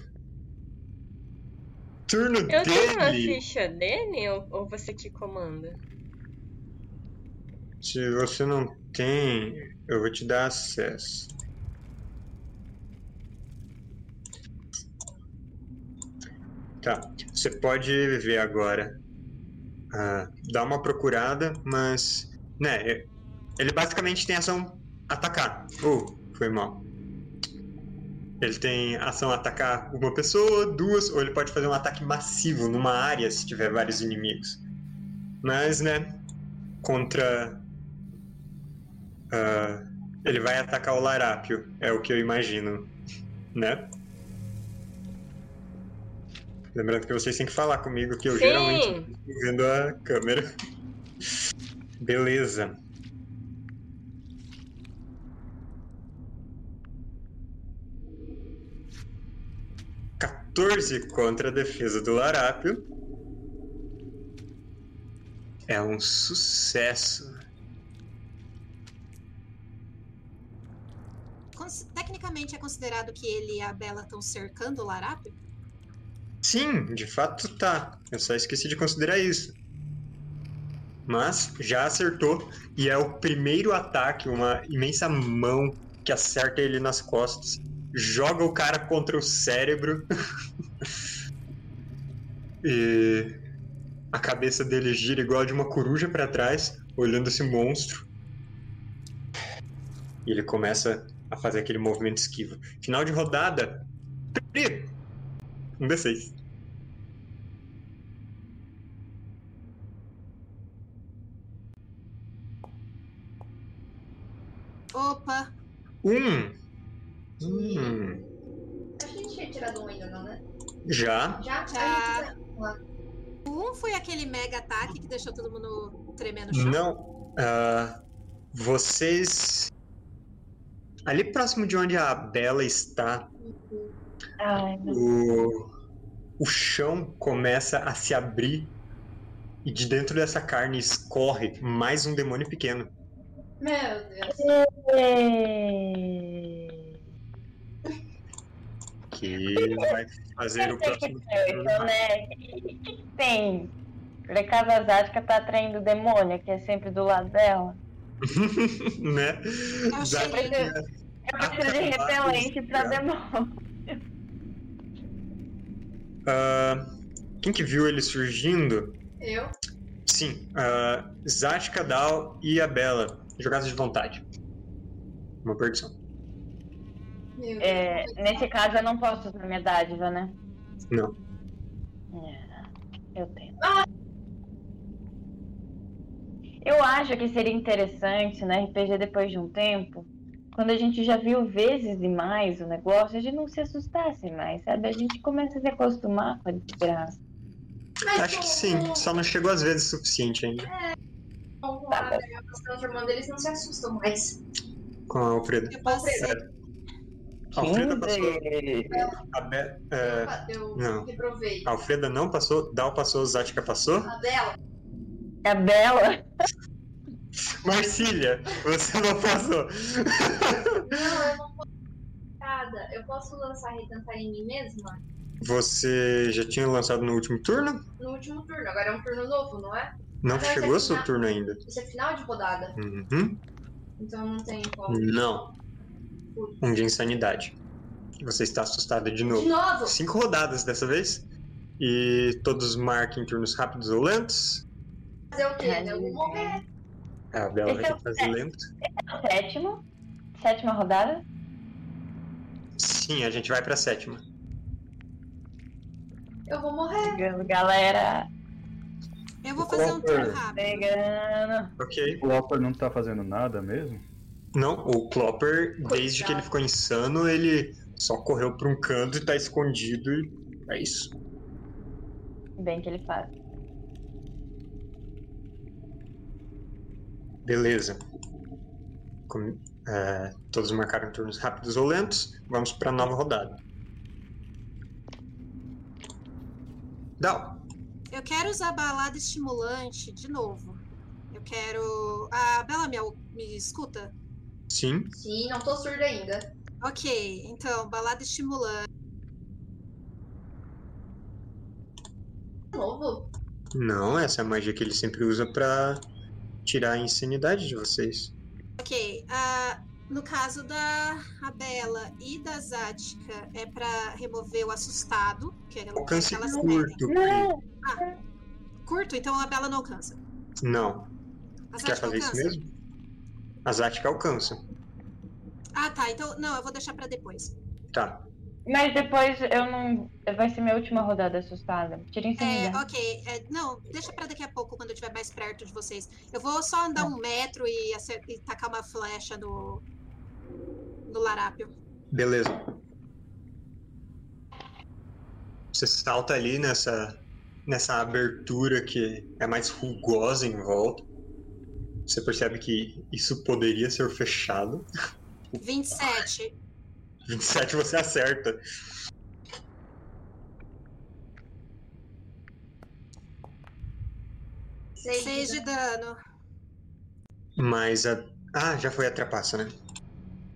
Turno Eu tenho uma dele. ficha dele ou, ou você que comanda? Se você não tem, eu vou te dar acesso. Tá, você pode ver agora. Ah, dá uma procurada, mas. Né, é- ele basicamente tem ação atacar. Oh, foi mal. Ele tem ação atacar uma pessoa, duas, ou ele pode fazer um ataque massivo numa área se tiver vários inimigos. Mas, né, contra. ah, ele vai atacar o Larápio, é o que eu imagino, né? Lembrando que vocês têm que falar comigo, que eu Sim. geralmente estou vendo a câmera. Beleza. Quatorze contra a defesa do Larápio. É um sucesso. Cons- Tecnicamente é considerado que ele e a Bela estão cercando o Larápio? Sim, de fato tá. Eu só esqueci de considerar isso. Mas já acertou e é o primeiro ataque, uma imensa mão que acerta ele nas costas, joga o cara contra o cérebro e a cabeça dele gira igual a de uma coruja pra trás, olhando esse monstro. E ele começa a fazer aquele movimento esquivo. Final de rodada. Pri, um D6. Opa! Um. Hum. A gente tinha tirado um ainda, não, né? Já. Já? Já. A gente- O um foi aquele mega ataque que deixou todo mundo tremer no chão. Não. ah, vocês. Ali próximo de onde a Bela está, Ai, o, o chão começa a se abrir e de dentro dessa carne escorre mais um demônio pequeno. Meu Deus. Que vai fazer o próximo. Então, né? O que, tem? Por acaso a Zática tá atraindo o demônio, que é sempre do lado dela? né? É o Zá- cheirinho. Eu preciso de repelente pra demônio. Ah, quem que viu ele surgindo? Eu? Sim, uh, Zatka, Dal e a Bela. Jogadas de vontade. Uma perdição. É, nesse caso eu não posso usar minha dádiva, né? Não. É, eu tenho. Eu acho que seria interessante no RPG depois de um tempo, quando a gente já viu vezes demais o negócio, a gente não se assustasse mais, sabe? A gente começa a se acostumar com a desgraça. Mas Acho com- que sim, com- só não chegou às vezes o suficiente ainda. Com a Bela se transformando, eles não se assustam mais. Com a Alfreda. Eu posso A Alfreda passou. 15. A Be- é, Eu não. reprovei. a Alfreda não passou, Dal passou, Zatka passou. A Bela, A Bela. Marcília, você não passou. não, eu não posso. Nada. Eu posso lançar retentar em mim mesma Você já tinha lançado no último turno? no último turno. Agora é um turno novo, não é? Não Mas chegou é ao seu final. turno ainda. Isso é final de rodada. Uhum. Então não tem como. Não. Um de insanidade. Você está assustada de De novo. novo! Cinco rodadas dessa vez. E todos marquem turnos rápidos ou lentos. Fazer o quê? Eu vou morrer. A Bela vai Esse é ter o que fazer lento. Sétimo. Sétima rodada. Sim, a gente vai pra sétima. Eu vou morrer. Galera, Eu vou fazer um turno rápido. pegando. Ok. O Lopper não tá fazendo nada mesmo? Não, o Clopper, desde que ele ficou insano, ele só correu pra um canto e tá escondido. E é isso. Bem que ele faz. Beleza. Com- é, todos marcaram turnos rápidos ou lentos. Vamos pra nova rodada. Dal. Eu quero usar balada estimulante de novo. Eu quero. A Bela me, me escuta? Sim. Sim, não tô surda ainda. Ok, então, balada estimulante. De novo? Não, essa é a magia que ele sempre usa pra tirar a insanidade de vocês. Ok, ah, no caso da a Bela e da Zática, é pra remover o assustado, que é Alcance aquelas curto. Não! Curto, então a Bela não alcança. Não. Quer Zática fazer isso alcança? mesmo? A Zatka alcança. Ah, tá. Então, não, eu vou deixar pra depois. Tá. Mas depois eu não. Vai ser minha última rodada assustada. Tirem sem É, ok. é, não, deixa pra daqui a pouco, quando eu estiver mais perto de vocês. Eu vou só andar um metro e, acer- e tacar uma flecha no. no larápio. Beleza. Você salta ali nessa, nessa abertura que é mais rugosa em volta. Você percebe que isso poderia ser fechado. 27. 27 você acerta. Seis 6 de dano. Mas a. Ah, já foi a trapaça, né?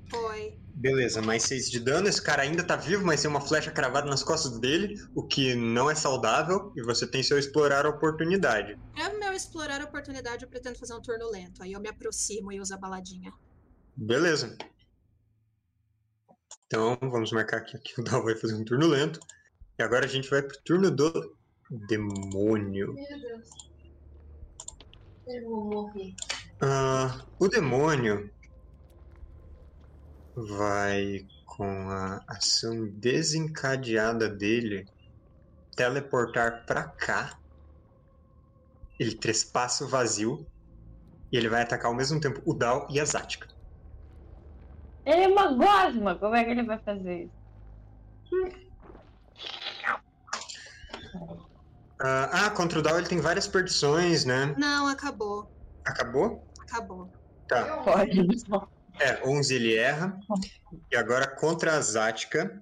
Foi. Beleza, mais 6 de dano. Esse cara ainda tá vivo, mas tem uma flecha cravada nas costas dele, o que não é saudável, e você tem seu explorar a oportunidade. É o meu explorar a oportunidade, eu pretendo fazer um turno lento. Aí eu me aproximo e uso a baladinha. Beleza. Então, vamos marcar aqui que o Dal vai fazer um turno lento. E agora a gente vai pro turno do demônio. Meu Deus. Eu vou morrer. Ah, o demônio vai, com a ação desencadeada dele, teleportar pra cá. Ele trespassa o vazio. E ele vai atacar ao mesmo tempo o Dal e a Zática. Ele é uma gosma! Como é que ele vai fazer isso? Ah, ah, contra o Dal ele tem várias perdições, né? Não, acabou. Acabou? Acabou. Tá. Pode. É, 11 ele erra. E agora contra a Zática.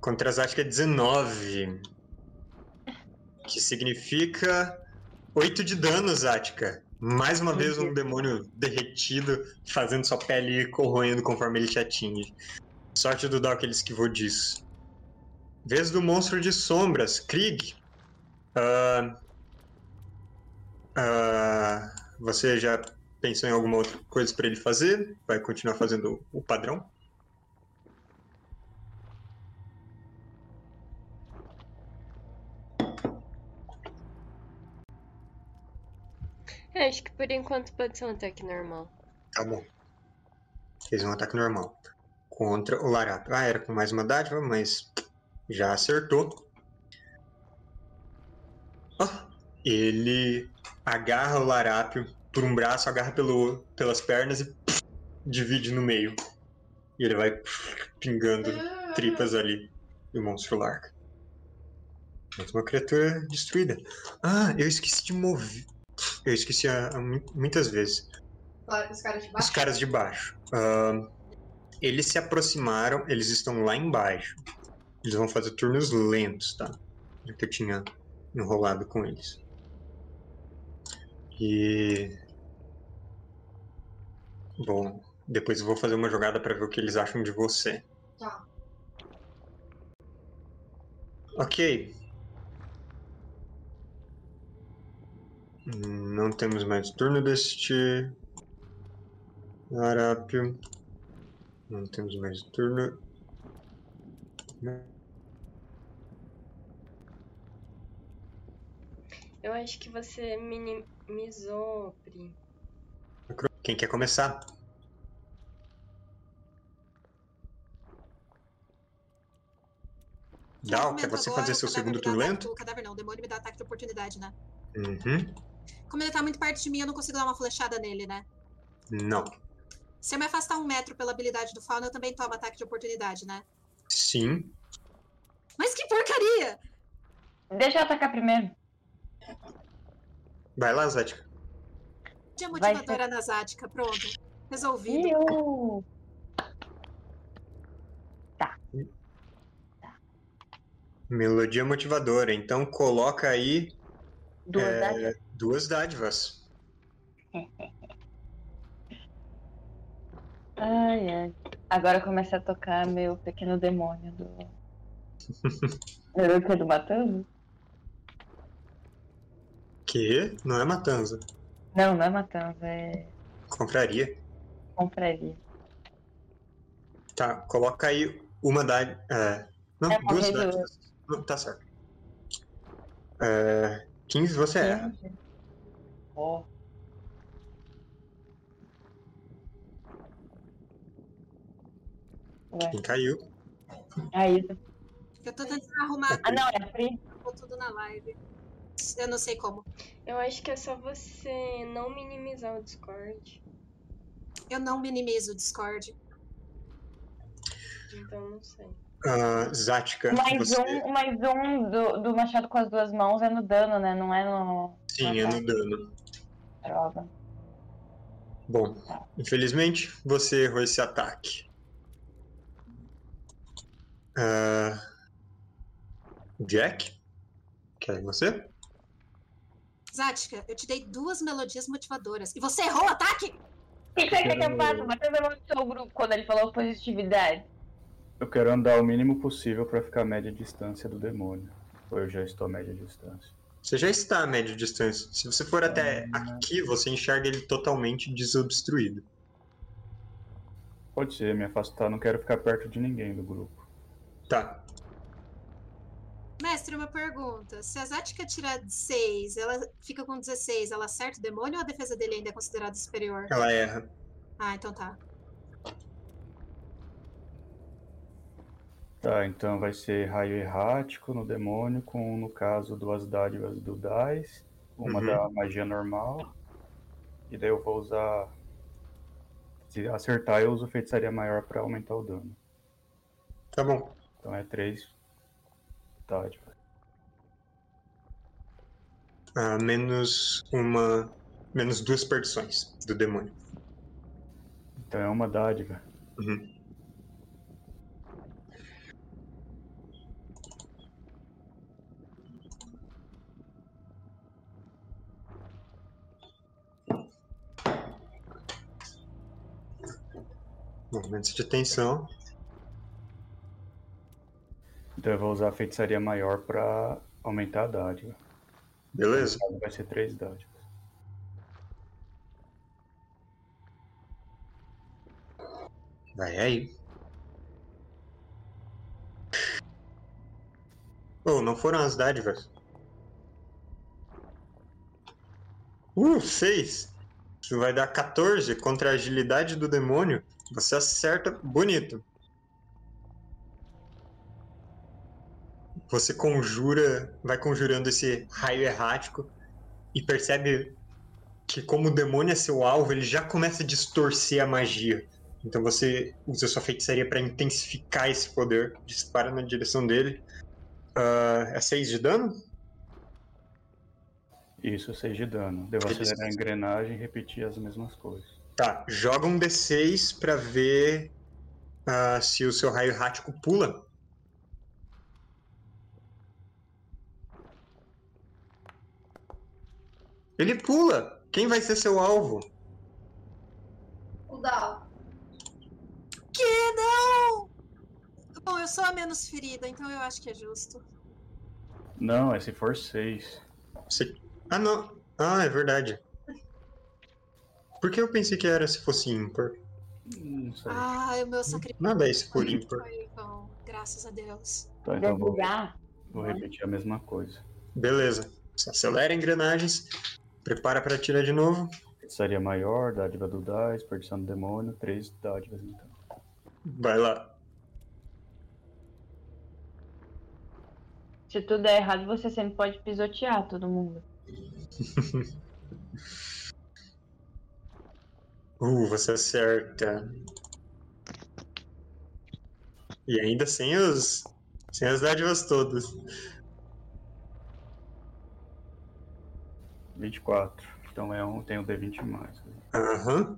Contra a Zática é 19. Que significa 8 de dano, Zática. Mais uma vez um demônio derretido, fazendo sua pele ir corroendo conforme ele te atinge. Sorte do Dal que ele esquivou disso. Vez do monstro de sombras, Krieg. Ah, ah, você já pensou em alguma outra coisa pra ele fazer? Vai continuar fazendo o padrão? Acho que por enquanto pode ser um ataque normal. Tá bom. Fez um ataque normal. Contra o Larápio. Ah, era com mais uma dádiva, mas já acertou. Ó, ele agarra o Larápio por um braço, agarra pelo, pelas pernas e divide no meio. E ele vai pingando tripas ali. E o monstro larga. Mais uma criatura destruída. Ah, eu esqueci de mover. Eu esqueci a- a mu- muitas vezes. Os caras de Os baixo. caras de baixo. Ahn, eles se aproximaram, eles estão lá embaixo. Eles vão fazer turnos lentos, tá? Que eu tinha enrolado com eles. E. Bom, depois eu vou fazer uma jogada pra ver o que eles acham de você. Tá. Ok. Não temos mais turno deste Larápio. Não temos mais turno. Eu acho que você minimizou, Pri. Quem quer começar? Dal, quer você agora, fazer seu segundo dá turno lento? O cadáver não, o demônio me dá ataque de oportunidade, né? Uhum. Como ele tá muito perto de mim, eu não consigo dar uma flechada nele, né? Não. Se eu me afastar um metro pela habilidade do fauna, eu também tomo ataque de oportunidade, né? Sim. Mas que porcaria! Deixa eu atacar primeiro. Vai lá, Zática. Dia motivadora nasática, pronto. Resolvido. Iu. Melodia motivadora. Então coloca aí Duas é. Duas dádivas. Ai, ai. Agora começa a tocar meu pequeno demônio do. O que? Do Matando? Que não é matanza. Não, não é Matando, é. Compraria. Compraria. Tá, coloca aí uma dádiva. É, não, É, duas dádivas. Tá certo. É, 15 você erra. Ó. Ué. Quem caiu? É. Eu tô tentando arrumar. Ah, não, é free. Tudo na live. Eu não sei como. Eu acho que é só você não minimizar o Discord. Eu não minimizo o Discord. Então não sei. Uh, Zática. Mais você... um, mais um do, do machado com as duas mãos é no dano, né? Não é no. Sim, é no dano. Droga. Bom, infelizmente você errou esse ataque. Ah, Jack? Quer você? Zática, eu te dei duas melodias motivadoras. E você errou o ataque? O que você quer que eu faça? Matheus amaldiçoou o grupo quando ele falou positividade. Eu quero andar o mínimo possível pra ficar a média distância do demônio. Ou eu já estou a média distância. Você já está a média distância. Se você for até aqui, você enxerga ele totalmente desobstruído. Pode ser, me afastar, não quero ficar perto de ninguém do grupo. Tá. Mestre, uma pergunta. Se a Zática tirar 6, ela fica com 16, ela acerta o demônio ou a defesa dele ainda é considerada superior? Ela erra. Ah, então tá. Tá, então vai ser raio errático no demônio, com, no caso, duas dádivas do DAIS, uma Uhum. da magia normal, e daí eu vou usar. Se acertar, eu uso feitiçaria maior pra aumentar o dano. Tá bom. Então é três dádivas. Ah, menos uma. Menos duas perdições do demônio. Então é uma dádiva. Uhum. Momentos de tensão. Então eu vou usar a feitiçaria maior pra aumentar a dádiva. Beleza? Vai ser três dádivas. Vai aí. Oh, não foram as dádivas. Uh, 6. Isso vai dar 14 contra a agilidade do demônio. Você acerta bonito. Você conjura, vai conjurando esse raio errático e percebe que como o demônio é seu alvo, ele já começa a distorcer a magia. Então você usa sua feitiçaria para intensificar esse poder, dispara na direção dele. Ah, é 6 de dano? Isso, 6 de dano. Devo acelerar a engrenagem e repetir as mesmas coisas. Tá, joga um D6 pra ver ah, se o seu raio errático pula. Ele pula! Quem vai ser seu alvo? O Dal. Que não! Bom, eu sou a menos ferida, então eu acho que é justo. Não, é se for 6. Você- Ah, não. Ah, é verdade. Por que eu pensei que era se fosse ímpar? Não sei. Ah, o meu sacrifício Nada é isso por ímpar. foi bom, graças a Deus. Tá, então vou, vou repetir a mesma coisa. Beleza. Você acelera engrenagens, prepara pra atirar de novo. Feitiçaria maior, dádiva do DAIS, perdição do demônio, três dádivas então. Vai lá. Se tudo der errado, você sempre pode pisotear todo mundo. Uh, você acerta. E ainda sem os. Sem as dádivas todas. 24. Então é um, tem o D20 mais. Aham.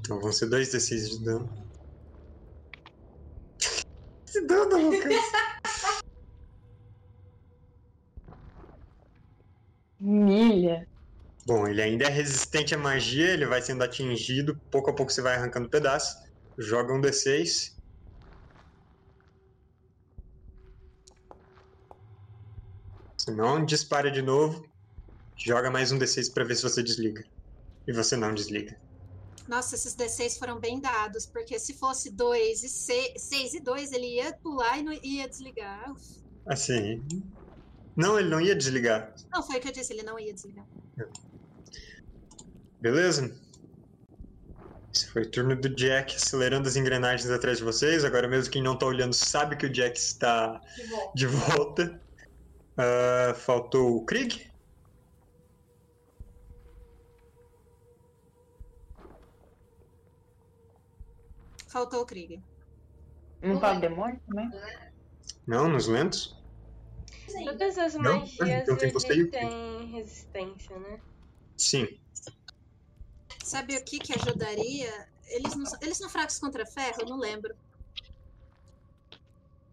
Então vão ser dois D6 de dano. Que dano, Lucas! Milha. Bom, ele ainda é resistente à magia, ele vai sendo atingido, pouco a pouco você vai arrancando pedaço. Joga um D6. Se não, dispara de novo. Joga mais um D6 pra ver se você desliga. E você não desliga. Nossa, esses D6 foram bem dados, porque se fosse 2 e 6 e 2, ele ia pular e não ia desligar. Assim. Não, ele não ia desligar. Não, foi o que eu disse, ele não ia desligar. Beleza? Esse foi o turno do Jack acelerando as engrenagens atrás de vocês. Agora mesmo quem não tá olhando sabe que o Jack está De volta. de volta. Ah, faltou o Krieg. Faltou o Krieg. Não fala demônio também? Não, nos lentos. Sim. Todas as Não? magias quem custeia ele o quê? tem resistência, né? Sim. Sabe o que que ajudaria? Eles não, são- eles são fracos contra ferro? Eu não lembro.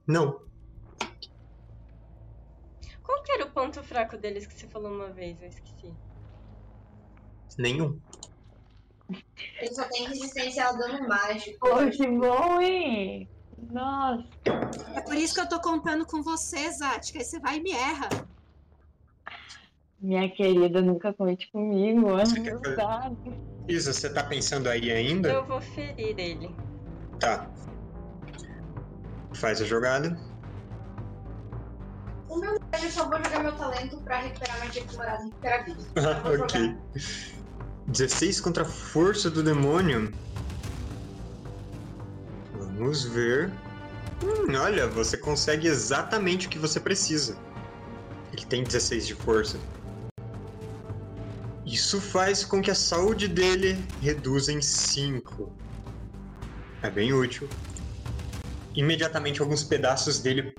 Não. Qual que era o ponto fraco deles que você falou uma vez? Eu esqueci. Nenhum. Ele só tem resistência ao dano mágico. Que bom, hein? Nossa. É por isso que eu tô contando com você, Zati, que aí você vai e me erra. Minha querida, nunca conte comigo, Você quer? Isa, você tá pensando aí ainda? Eu vou ferir ele. Tá. Faz a jogada. O meu eu só vou jogar meu talento pra recuperar magia e recuperar vida. Vou ok. jogar. 16 contra a força do demônio. Vamos ver. Hum, olha, você consegue exatamente o que você precisa. Ele tem 16 de força. Isso faz com que a saúde dele reduza em 5. É bem útil. Imediatamente alguns pedaços dele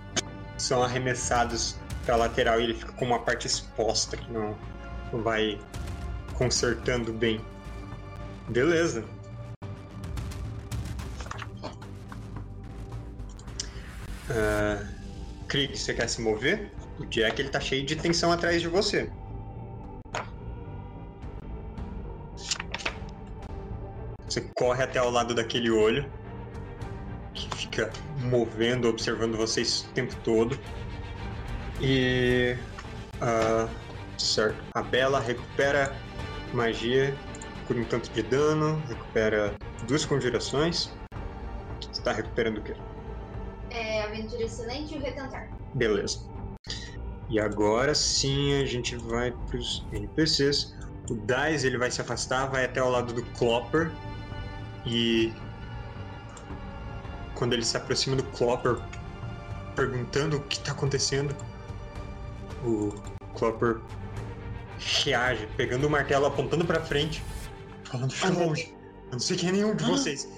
são arremessados para lateral e ele fica com uma parte exposta que não, vai consertando bem. Beleza. Ah, Krieg, você quer se mover? O Jack ele tá cheio de tensão atrás de você. Você corre até ao lado daquele olho que fica movendo, observando vocês o tempo todo. E ah, certo. A Bela recupera magia por um tanto de dano, recupera duas conjurações. Você tá recuperando o quê? Aventura excelente e o retentar. Beleza. E agora sim a gente vai pros NPCs. O Dice ele vai se afastar, vai até ao lado do Clopper. E quando ele se aproxima do Clopper, perguntando o que está acontecendo, o Clopper reage, pegando o martelo, apontando para frente, falando: meu longe. Eu não sei quem é nenhum de Ah. vocês.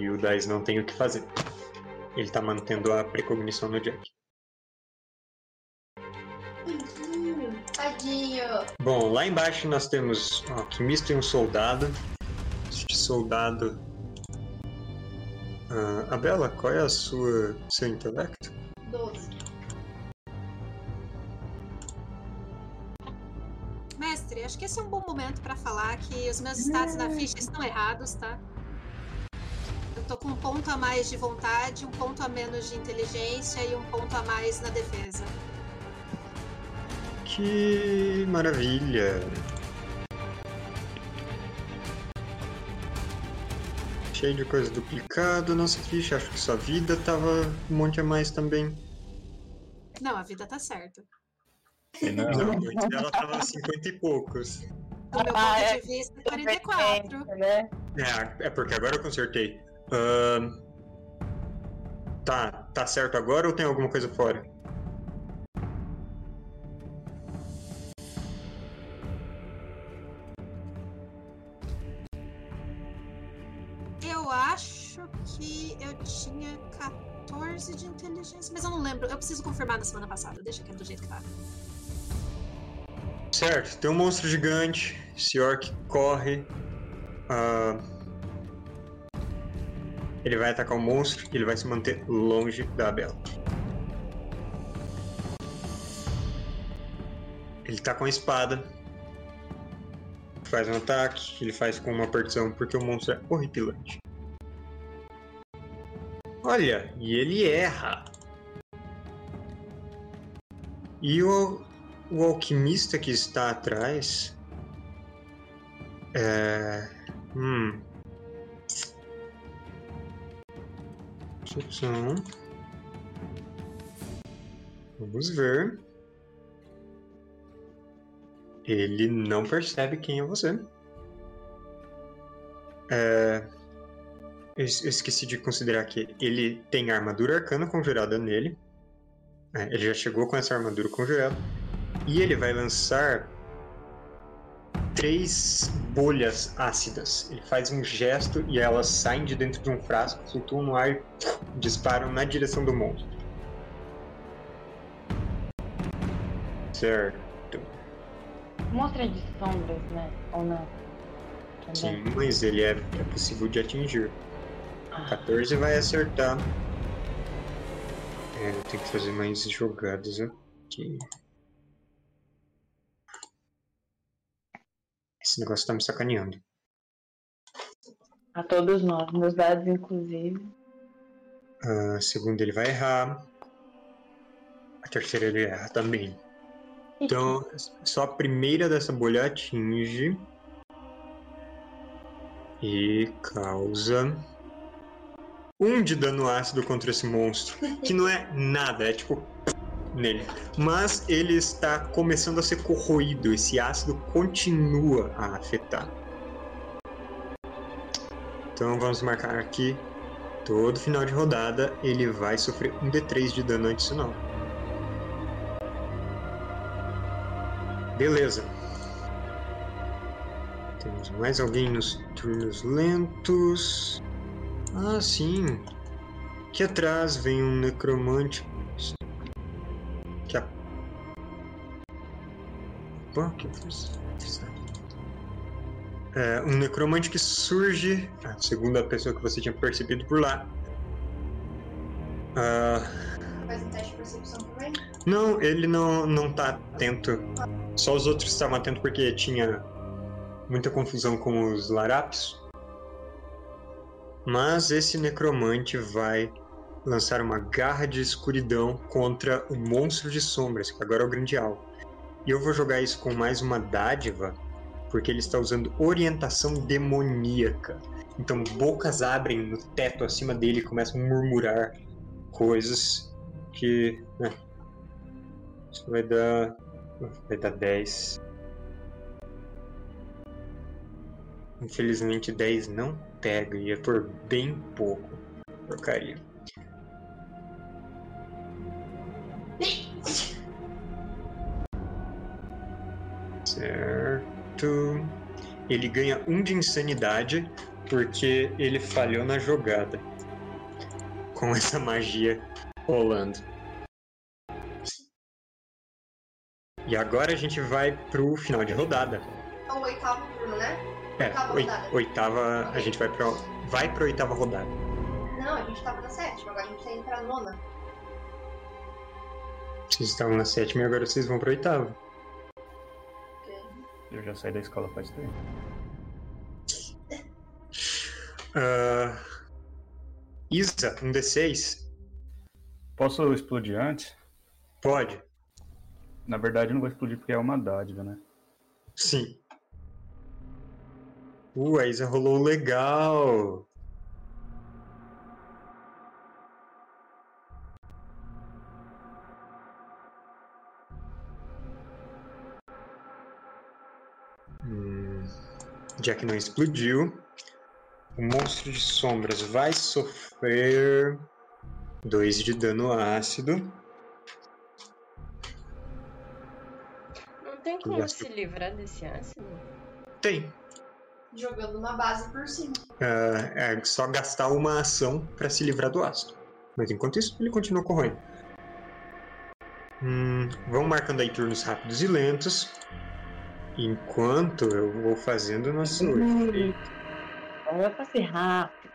E o Dice não tem o que fazer. Ele tá mantendo a precognição no Jack. Tadinho. Tadinho. Bom, lá embaixo nós temos um alquimista e um soldado. Este soldado. Ah, a Bela, qual é a sua seu intelecto? 12. Mestre, acho que esse é um bom momento pra falar que os meus status na ficha estão errados, tá? Tô com um ponto a mais de vontade, um ponto a menos de inteligência e um ponto a mais na defesa. Que maravilha! Cheio de coisa duplicada, nossa ficha. Acho que sua vida tava um monte a mais também. Não, a vida tá certa. E não, Não, dela tava 50 e poucos. Do meu Ah, ponto é. de vista, 44. Né? É, é porque agora eu consertei. Ahn, tá, tá certo agora ou tem alguma coisa fora? Eu acho que eu tinha 14 de inteligência, mas eu não lembro. Eu preciso confirmar na semana passada. Deixa aqui do jeito que tá. Certo, tem um monstro gigante. Orc corre. ah, ele vai atacar o monstro e ele vai se manter longe da Bela. Ele tá com a espada. Faz um ataque, ele faz com uma perdição porque o monstro é horripilante. Olha, e ele erra. E o, o alquimista que está atrás. É. Hum. Percepção. Vamos ver. Ele não percebe quem é você. É, eu esqueci de considerar que ele tem armadura arcana conjurada nele. É, ele já chegou com essa armadura conjurada. E ele vai lançar três bolhas ácidas. Ele faz um gesto e elas saem de dentro de um frasco, flutuam no ar e disparam na direção do monstro. Certo. Mostra de sombras, né? Ou não? Sim, mas ele é, é possível de atingir. Ah, 14 vai acertar. É, eu tenho que fazer mais jogadas aqui. Esse negócio tá me sacaneando. a todos nós, meus dados inclusive. A segunda ele vai errar. A terceira ele erra também. Então, só a primeira dessa bolha atinge. E causa. Um de dano ácido contra esse monstro. Que não é nada, é tipo. Nele. Mas ele está começando a ser corroído. Esse ácido continua a afetar. Então vamos marcar aqui. Todo final de rodada ele vai sofrer um D3 de dano adicional. Beleza. Temos mais alguém nos turnos lentos. Ah, sim. Aqui atrás vem um necromante. É, um necromante que surge, a segunda pessoa que você tinha percebido por lá. Ah, Faz um teste de percepção também? não, ele não, não tá atento. Só os outros estavam atentos porque tinha muita confusão com os larápios. Mas esse necromante vai lançar uma garra de escuridão contra o monstro de sombras, que agora é o grande alvo. E eu vou jogar isso com mais uma dádiva, porque ele está usando orientação demoníaca. Então bocas abrem no teto acima dele e começam a murmurar coisas que. né, isso vai dar. Vai dar 10. Infelizmente 10 não pega e é por bem pouco. Porcaria. Certo. Ele ganha um de insanidade porque ele falhou na jogada. Com essa magia rolando. E agora a gente vai pro final de rodada. É o oitavo turno, né? É, Oitava oi- rodada. oitava, a gente vai pra, vai pra oitava rodada. Não, a gente tava na sétima, agora a gente tá indo pra nona. Vocês estavam na sétima e agora vocês vão pra oitava. Eu já saí da escola faz tempo. Ah, Isa, um D6? Posso explodir antes? Pode? Na verdade, eu não vou explodir porque é uma dádiva, né? Sim. Uh, a Isa rolou legal. Já que não explodiu, o monstro de sombras vai sofrer 2 de dano ácido. Não tem como se livrar desse ácido? Tem. Jogando uma base por cima. Ah, é só gastar uma ação para se livrar do ácido. Mas enquanto isso, ele continua corroendo. Hum, vamos marcando aí turnos rápidos e lentos. Enquanto eu vou fazendo nosso efeito. Vai fazer rápido.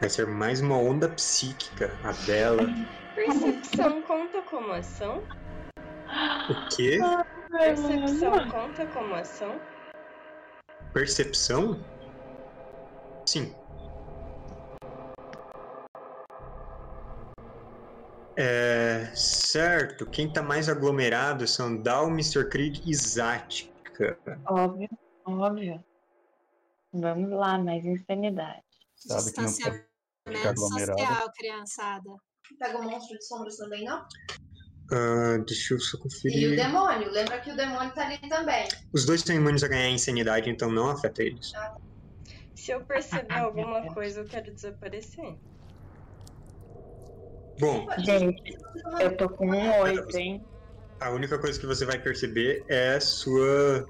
Vai ser mais uma onda psíquica. A dela. Percepção conta como ação? O quê? Percepção conta como ação? Percepção? Sim. É, certo, quem tá mais aglomerado são Dal, Mr. Creed e Zática. Óbvio, óbvio. Vamos lá, mais insanidade. Sabe que não pode ficar Distanciamento aglomerado. social, criançada. Pega o monstro de sombras também, não? Ah, deixa eu só E o conferir. demônio. Lembra que o demônio tá ali também. Os dois estão imunes a ganhar insanidade, então não afeta eles. Se eu perceber alguma coisa, eu quero desaparecer. Bom, Gente, eu tô com um 8, hein? a única coisa que você vai perceber é sua.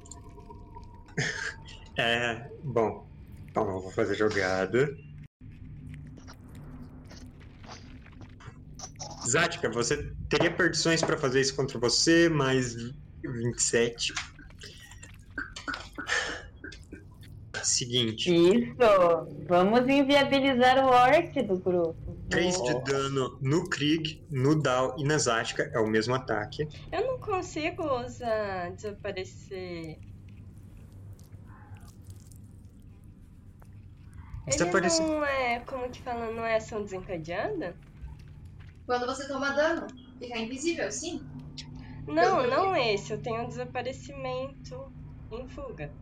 é. Bom. Calma, eu vou fazer jogada. Zática, você teria perdições pra fazer isso contra você, mais 27. Seguinte. Isso! Vamos inviabilizar o orc do grupo. 3 de dano no Krieg, no Dal e na Zática. É o mesmo ataque. Eu não consigo usar desaparecer. Ele Desaparecer. não é, como que fala, não é ação desencadeada? Quando você toma dano, fica invisível, sim. Não, não esse. Eu tenho um desaparecimento em fuga.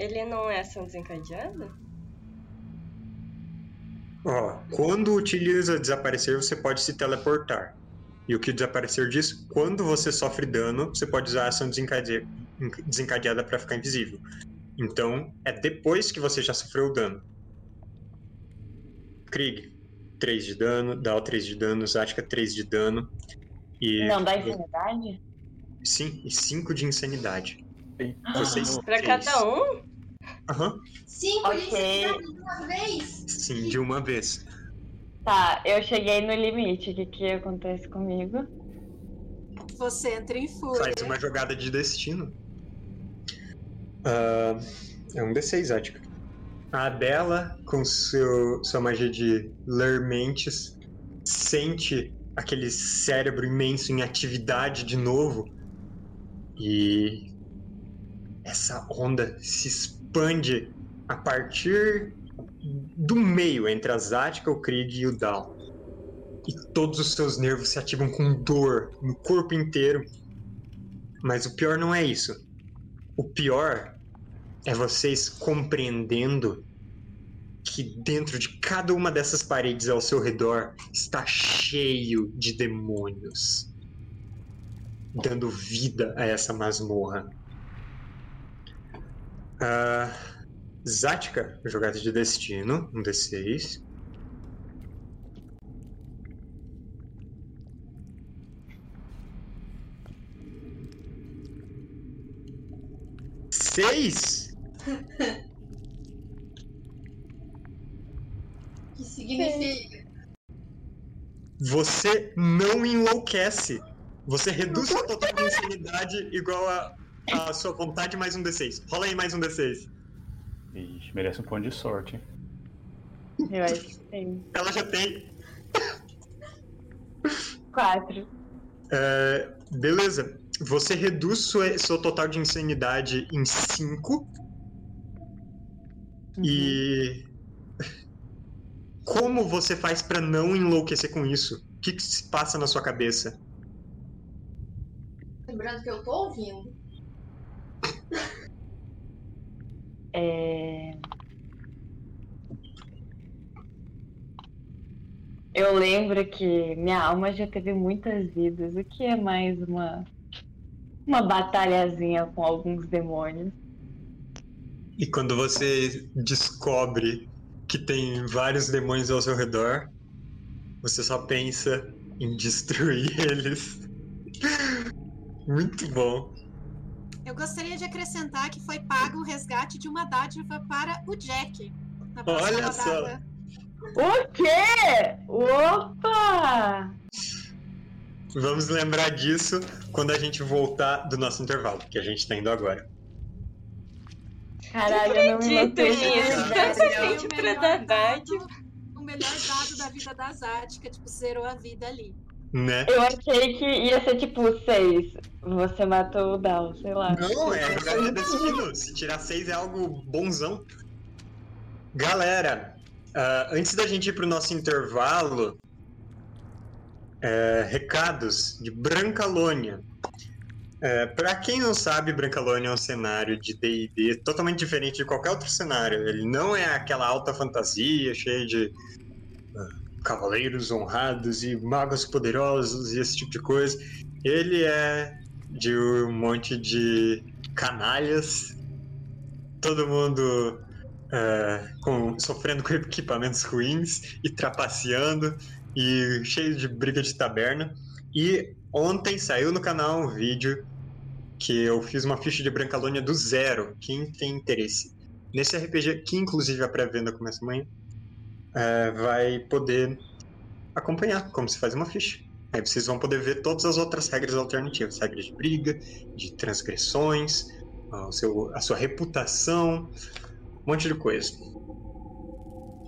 Ele não é ação desencadeada? Ó, quando utiliza desaparecer, você pode se teleportar. E o que o desaparecer diz? Quando você sofre dano, você pode usar a ação desencade- desencadeada para ficar invisível. Então, é depois que você já sofreu o dano. Krieg, 3 de dano. Dal, 3 de dano. Zatka, 3 de dano. E Não dá insanidade? Sim, e 5 de insanidade. Vocês Pra três. cada um? Aham, Cinco Ok. de uma vez. sim, de uma vez. Tá, eu cheguei no limite. O que que acontece comigo? Você entra em fúria. Faz uma jogada de destino. Ah, é um D6, Zática. A Adela, com seu, sua magia de ler mentes, sente aquele cérebro imenso em atividade de novo. E essa onda se expande a partir do meio entre a Zática, o Krieg e o Dal. E todos os seus nervos se ativam com dor no corpo inteiro. Mas o pior não é isso. O pior é vocês compreendendo que dentro de cada uma dessas paredes ao seu redor está cheio de demônios, dando vida a essa masmorra. Ah, Zática, jogada de destino, um D6. Seis? Que significa. Você não enlouquece. Você reduz sua total de insanidade igual a, a sua vontade mais um D6. Rola aí mais um D6. Ixi, merece um ponto de sorte, hein? Eu acho que tem. Ela já tem. Quatro. É, beleza. Você reduz sua, seu total de insanidade em 5. E. Como você faz pra não enlouquecer com isso? O que, que se passa na sua cabeça? Lembrando que eu tô ouvindo. É... Eu lembro que minha alma já teve muitas vidas. O que é mais uma uma batalhazinha com alguns demônios? E quando você descobre que tem vários demônios ao seu redor, você só pensa em destruir eles. Muito bom. Eu gostaria de acrescentar que foi pago o resgate de uma dádiva para o Jack. Olha só. O quê? Opa! Vamos lembrar disso quando a gente voltar do nosso intervalo, que a gente tá indo agora. Caralho, eu não me acredito nisso. Tanta gente o pra dar dado- dádiva. O melhor dado da vida da Zática, tipo, zerou a vida ali. Né? Eu achei que ia ser tipo seis. Você matou o Dal, sei lá. Não, é jogada de destino. Se tirar seis é algo bonzão. Galera, ah, antes da gente ir pro nosso intervalo, é, recados de Brancalônia. É, para quem não sabe, Brancalônia é um cenário de D&D totalmente diferente de qualquer outro cenário. Ele não é aquela alta fantasia cheia de ah, cavaleiros honrados e magos poderosos e esse tipo de coisa. Ele é de um monte de canalhas, todo mundo é, com- sofrendo com equipamentos ruins e trapaceando e cheio de briga de taberna. E ontem saiu no canal um vídeo que eu fiz uma ficha de Brancalônia do zero. Quem tem interesse nesse RPG, que inclusive a pré-venda começa amanhã, é, vai poder acompanhar como se faz uma ficha. Aí vocês vão poder ver todas as outras regras alternativas, regras de briga, de transgressões, o seu, a sua reputação, um monte de coisa.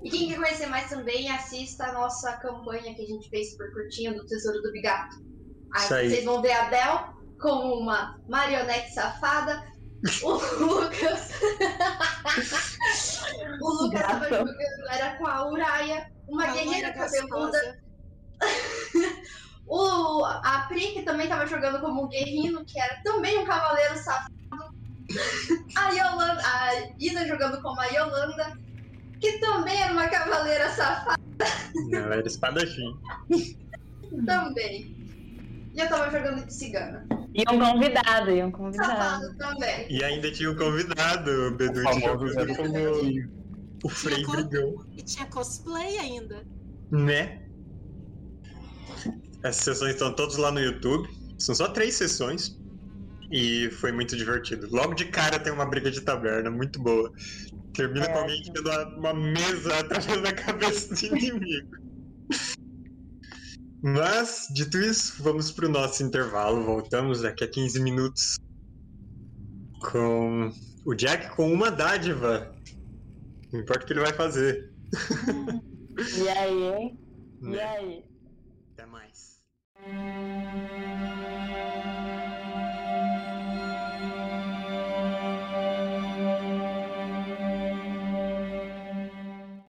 E quem quer conhecer mais também, assista a nossa campanha que a gente fez por curtinho do Tesouro do Bigato. Aí, aí. vocês vão ver a Bel como uma marionete safada. O Lucas. o Lucas tava Gato. jogando, era com a Uraya, uma Uma guerreira cabeluda. O, a Pri, que também tava jogando como um guerrino, que era também um cavaleiro safado. A Yolanda, a Ina jogando como a Yolanda, que também era uma cavaleira safada Não, era espadachim. também. E eu tava jogando de cigana. E um convidado, e um convidado. Safado também. E ainda tinha o convidado, o Bedu O famoso jogando como o Frei Brigão. E tinha cosplay ainda. Né? Essas sessões estão todas lá no YouTube. São só três sessões. E foi muito divertido. Logo de cara tem uma briga de taberna muito boa. Termina com É. alguém tirando uma, uma mesa através da cabeça do inimigo. Mas, dito isso, vamos pro nosso intervalo. Voltamos daqui a 15 minutos com o Jack com uma dádiva. Não importa o que ele vai fazer. E aí, hein? E né? aí? Até mais.